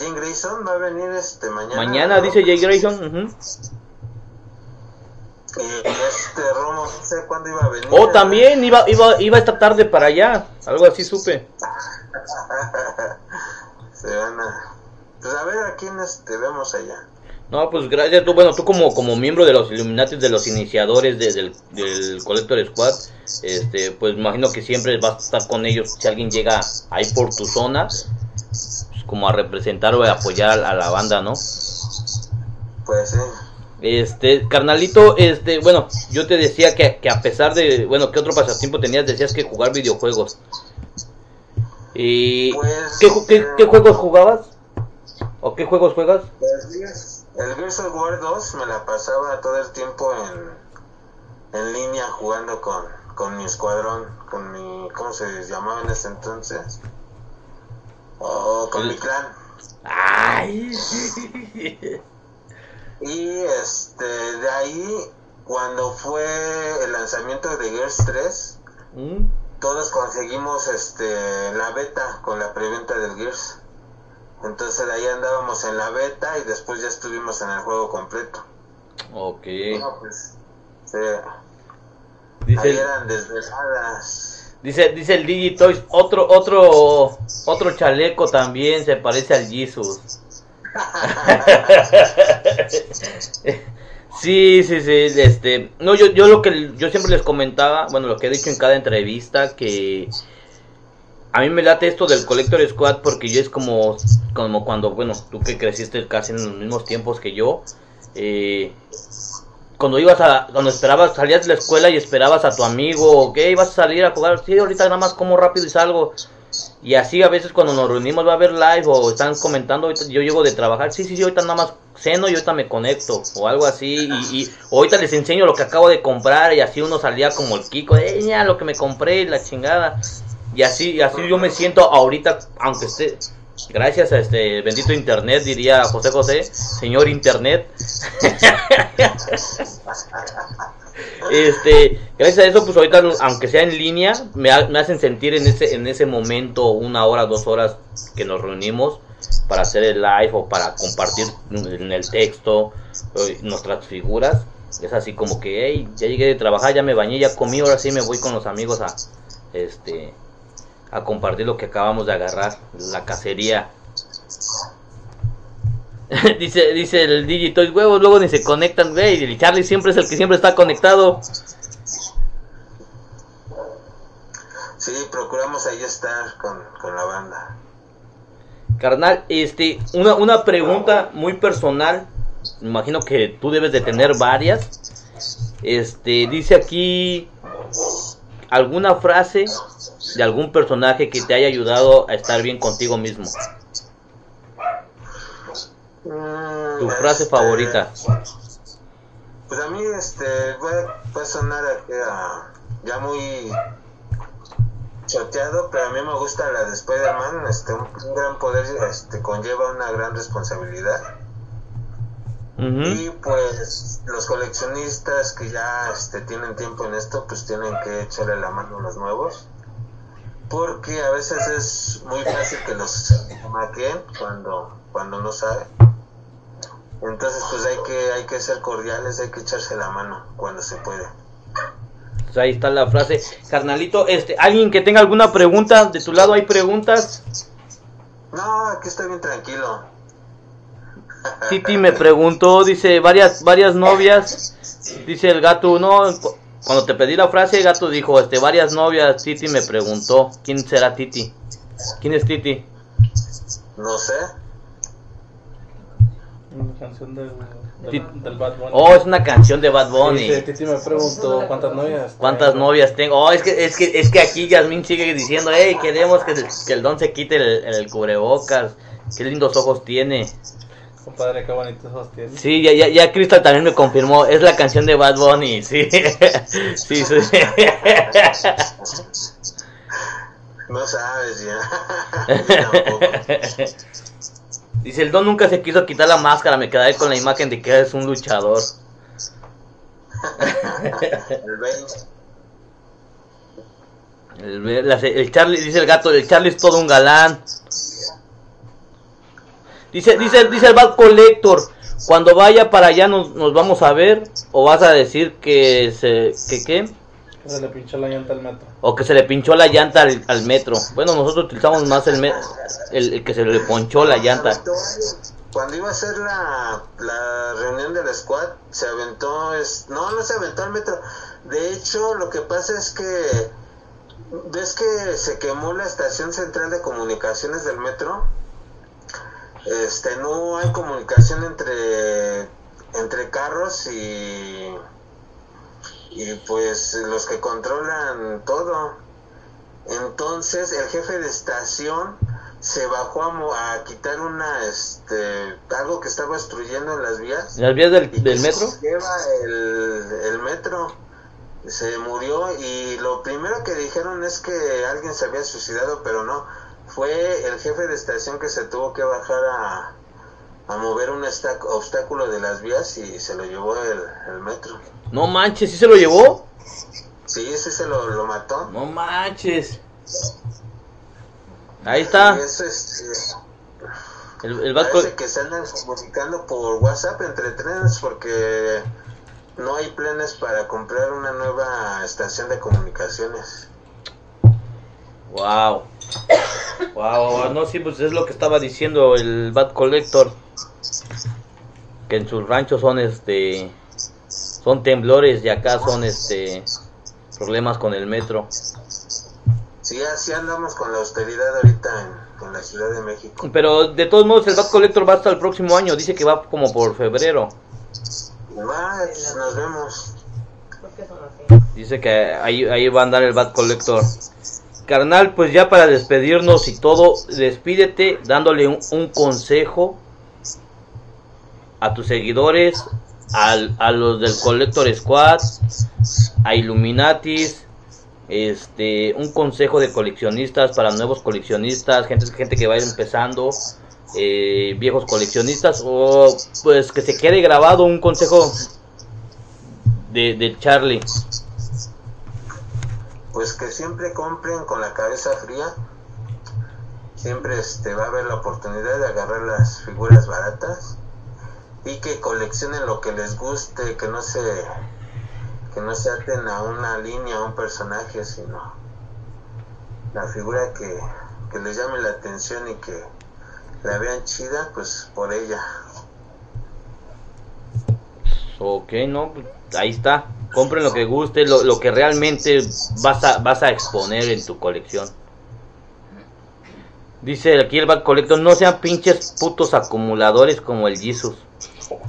Jim Grayson va a venir este mañana. mañana ¿no? dice Jay Grayson. ujú. Y este Romo, no sé cuándo iba a venir. Oh, también iba, iba, iba esta tarde para allá. Algo así supe. Se van a. Pues a ver a quién este, vemos allá. No, pues gracias. Tú, bueno, tú como, como miembro de los Illuminati, de los iniciadores de- del, del Collector Squad, este, pues imagino que siempre vas a estar con ellos si alguien llega ahí por tu zona, pues, como a representar o a apoyar a, la banda, ¿no? Pues sí. Este, carnalito, este, bueno, yo te decía que, que a pesar de, bueno, ¿qué otro pasatiempo tenías? Decías que jugar videojuegos. Y, Pues, ¿qué, qué juegos jugabas? ¿O qué juegos juegas? Pues, el Gears of War 2 me la pasaba todo el tiempo en, en línea jugando con, con mi escuadrón, con mi, ¿cómo se llamaba en ese entonces? O con El- mi clan. Ay. Y este, de ahí, cuando fue el lanzamiento de Gears 3, ¿Mm? todos conseguimos este la beta con la preventa del Gears. Entonces de ahí andábamos en la beta y después ya estuvimos en el juego completo. Ok. No, pues, sí. Dice Ahí el, eran desveladas. dice, dice el Digitoys, otro, otro, otro chaleco también se parece al Jesus. Sí, sí, sí, este, no, yo, yo lo que yo siempre les comentaba, bueno, lo que he dicho en cada entrevista, que a mí me late esto del Collector Squad porque yo es como, como cuando, bueno, tú que creciste casi en los mismos tiempos que yo, eh, cuando ibas a, cuando esperabas, salías de la escuela y esperabas a tu amigo, que ibas a salir a jugar, sí, ahorita nada más como rápido y salgo. Y así a veces cuando nos reunimos va a haber live o están comentando, yo llego de trabajar, sí, sí, sí, ahorita nada más ceno y ahorita me conecto o algo así. Y, y ahorita les enseño lo que acabo de comprar y así uno salía como el Kiko, eh, ya lo que me compré y la chingada. Y así, y así yo me siento ahorita, aunque esté, gracias a este bendito internet, diría José José, señor internet. Este, gracias a eso, pues ahorita, aunque sea en línea, me, ha- me hacen sentir en ese, en ese momento, una hora, dos horas que nos reunimos para hacer el live o para compartir en el texto eh, nuestras figuras. Es así como que, hey, ya llegué de trabajar, ya me bañé, ya comí, ahora sí me voy con los amigos a, este, a compartir lo que acabamos de agarrar, la cacería. dice, dice el Digitoys, huevos, luego ni se conectan, güey. Y el Charlie siempre es el que siempre está conectado. Sí, procuramos ahí estar con, con la banda. Carnal, este, una, una pregunta muy personal. Me imagino que tú debes de tener varias. Este, dice aquí alguna frase de algún personaje que te haya ayudado a estar bien contigo mismo. Mm, Tu frase este, favorita. Pues a mí, este, puede, puede sonar aquí a- ya muy choteado, pero a mí me gusta la de Spider-Man. Este, un, gran poder este, conlleva una gran responsabilidad. Y pues los coleccionistas que ya este, tienen tiempo en esto, pues tienen que echarle la mano a los nuevos. Porque a veces es muy fácil que los maqueen cuando, cuando no saben. Entonces pues hay que, hay que ser cordiales, hay que echarse la mano cuando se puede. Pues ahí está la frase. Carnalito, este, alguien que tenga alguna pregunta, de tu lado hay preguntas. No, aquí estoy bien tranquilo. Titi me preguntó, dice, varias, varias novias. Dice el gato, no, cuando te pedí la frase, el gato dijo, este, varias novias. Titi me preguntó, ¿quién será Titi? ¿Quién es Titi? No sé. Una canción del, Bad Bunny. Oh, es una canción de Bad Bunny. Titi me preguntó cuántas novias. ¿Cuántas tengo. novias tengo? Oh, es que, es que, es que aquí Yasmin sigue diciendo, hey, queremos que el, que el don se quite el, el cubrebocas. Qué lindos ojos tiene. Compadre, qué bonitos tienes. Sí, ya, ya, ya Crystal también me confirmó, es la canción de Bad Bunny, sí. sí, sí. No sabes ya. Tampoco. Dice, el don nunca se quiso quitar la máscara, me quedaré con la imagen de que es un luchador. El 20. El, la- el Charlie, dice el gato, el Charlie es todo un galán. Dice, dice, dice el Bad Collector, Cuando vaya para allá nos, nos vamos a ver o vas a decir que se que qué Que se le pinchó la llanta al metro. o que se le pinchó la llanta al, al metro. Bueno, nosotros utilizamos más el, me- el, el que se le ponchó la llanta. Cuando iba a ser la, la reunión del squad, se aventó, es, no, no se aventó al metro. De hecho, lo que pasa es que, ves que se quemó la estación central de comunicaciones del metro. Este, no hay comunicación entre, entre carros y, y pues los que controlan todo. Entonces el jefe de estación se bajó a, mo- a quitar una, este, algo que estaba obstruyendo en las vías. ¿En las vías del, del metro? se Lleva el, el metro. Se murió y lo primero que dijeron es que alguien se había suicidado, pero no. Fue el jefe de estación que se tuvo que bajar a, a mover un obstáculo de las vías y se lo llevó el, el metro. No manches, ¿sí se lo llevó? Sí, ese se lo, lo mató. No manches. Ahí está. Eso es, El, el Bad Parece que se andan comunicando por WhatsApp entre trenes porque no hay planes para comprar una nueva estación de comunicaciones. Wow. Wow, no, sí, pues es lo que estaba diciendo el Bad Collector. Que en sus ranchos son este. Son temblores y acá son este. Problemas con el metro. Sí, así andamos con la austeridad ahorita en, en la Ciudad de México. Pero de todos modos, el Bad Collector va hasta el próximo año. Dice que va como por febrero. Va, pues, nos vemos. Dice que ahí, ahí va a andar el Bad Collector. Carnal, pues ya para despedirnos y todo, despídete dándole un, consejo a tus seguidores, al- a los del Collector Squad, a Illuminatis, este, un consejo de coleccionistas para nuevos coleccionistas, gente, gente que vaya empezando, eh, viejos coleccionistas, o pues que se quede grabado un consejo de, de Charlie. Pues que siempre compren con la cabeza fría. Siempre este, va a haber la oportunidad de agarrar las figuras baratas y que coleccionen lo que les guste, que no se que no se aten a una línea, a un personaje, sino la figura que, que les llame la atención y que la vean chida, pues por ella. Ok, no, pues, ahí está. Compren lo que guste, lo, lo que realmente vas a, vas a exponer en tu colección. Dice aquí el Back Collector, no sean pinches putos acumuladores como el Jesus.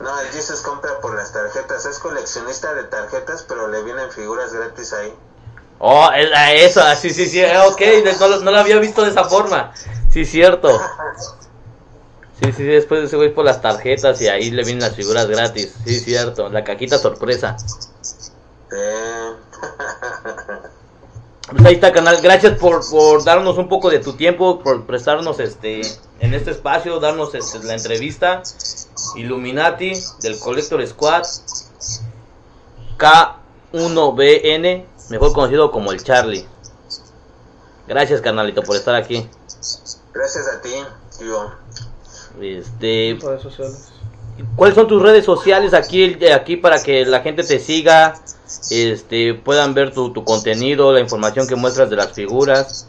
No, el Jesus compra por las tarjetas, es coleccionista de tarjetas, pero le vienen figuras gratis ahí. Oh, es- eso, ah, sí, sí, sí, ok, no, no lo había visto de esa forma. Sí, cierto. Sí, sí, después ese güey por las tarjetas y ahí le vienen las figuras gratis. Sí, cierto, la caquita sorpresa. Pues ahí está, canal. Gracias por, por darnos un poco de tu tiempo, por prestarnos este en este espacio, darnos este, la entrevista. Illuminati del Collector Squad K1BN, mejor conocido como el Charlie. Gracias, carnalito, por estar aquí. gracias a ti, tío. Este, Redes sociales. ¿cuáles son tus redes sociales aquí aquí para que la gente te siga? Este, puedan ver tu, tu contenido, la información que muestras de las figuras.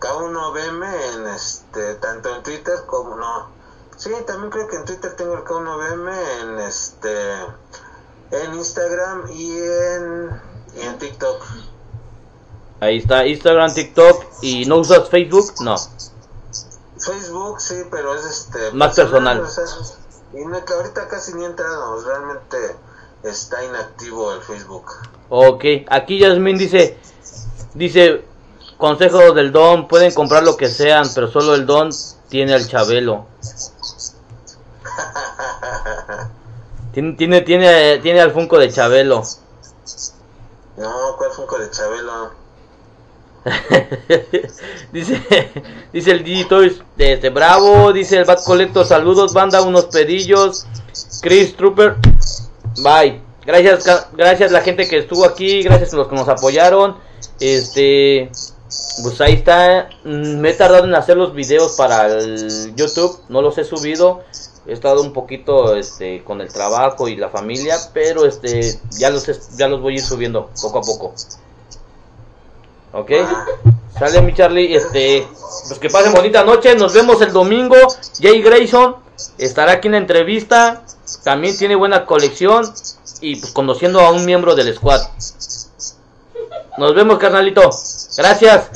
K1BM en este, tanto en Twitter como no. Sí, también creo que en Twitter tengo el K1BM en este en Instagram y en y en TikTok. Ahí está, Instagram, TikTok y no usas Facebook, no. Facebook sí, pero es este Más personal. o sea, es- y no, que ahorita casi ni he entrado, realmente está inactivo el Facebook. Ok, aquí Yasmin dice, dice, consejo del Don, pueden comprar lo que sean, pero solo el Don tiene al Chabelo. Tiene, tiene, tiene, tiene al Funko de Chabelo. No, ¿cuál Funko de Chabelo? dice, dice el Digitoys, este, bravo, dice el Bad Collector, saludos, banda, unos pedillos. Chris Trooper, bye. Gracias, gracias la gente que estuvo aquí, gracias a los que nos apoyaron. Este, Pues ahí está. Mm, Me he tardado en hacer los videos para el YouTube. No los he subido. He estado un poquito este, con el trabajo y la familia. Pero este ya los, ya los voy a ir subiendo poco a poco. ¿Ok? Sale mi Charlie. Este, pues que pasen bonita noche. Nos vemos el domingo. Jay Grayson estará aquí en la entrevista. También tiene buena colección. Y pues conociendo a un miembro del squad. Nos vemos, carnalito. Gracias.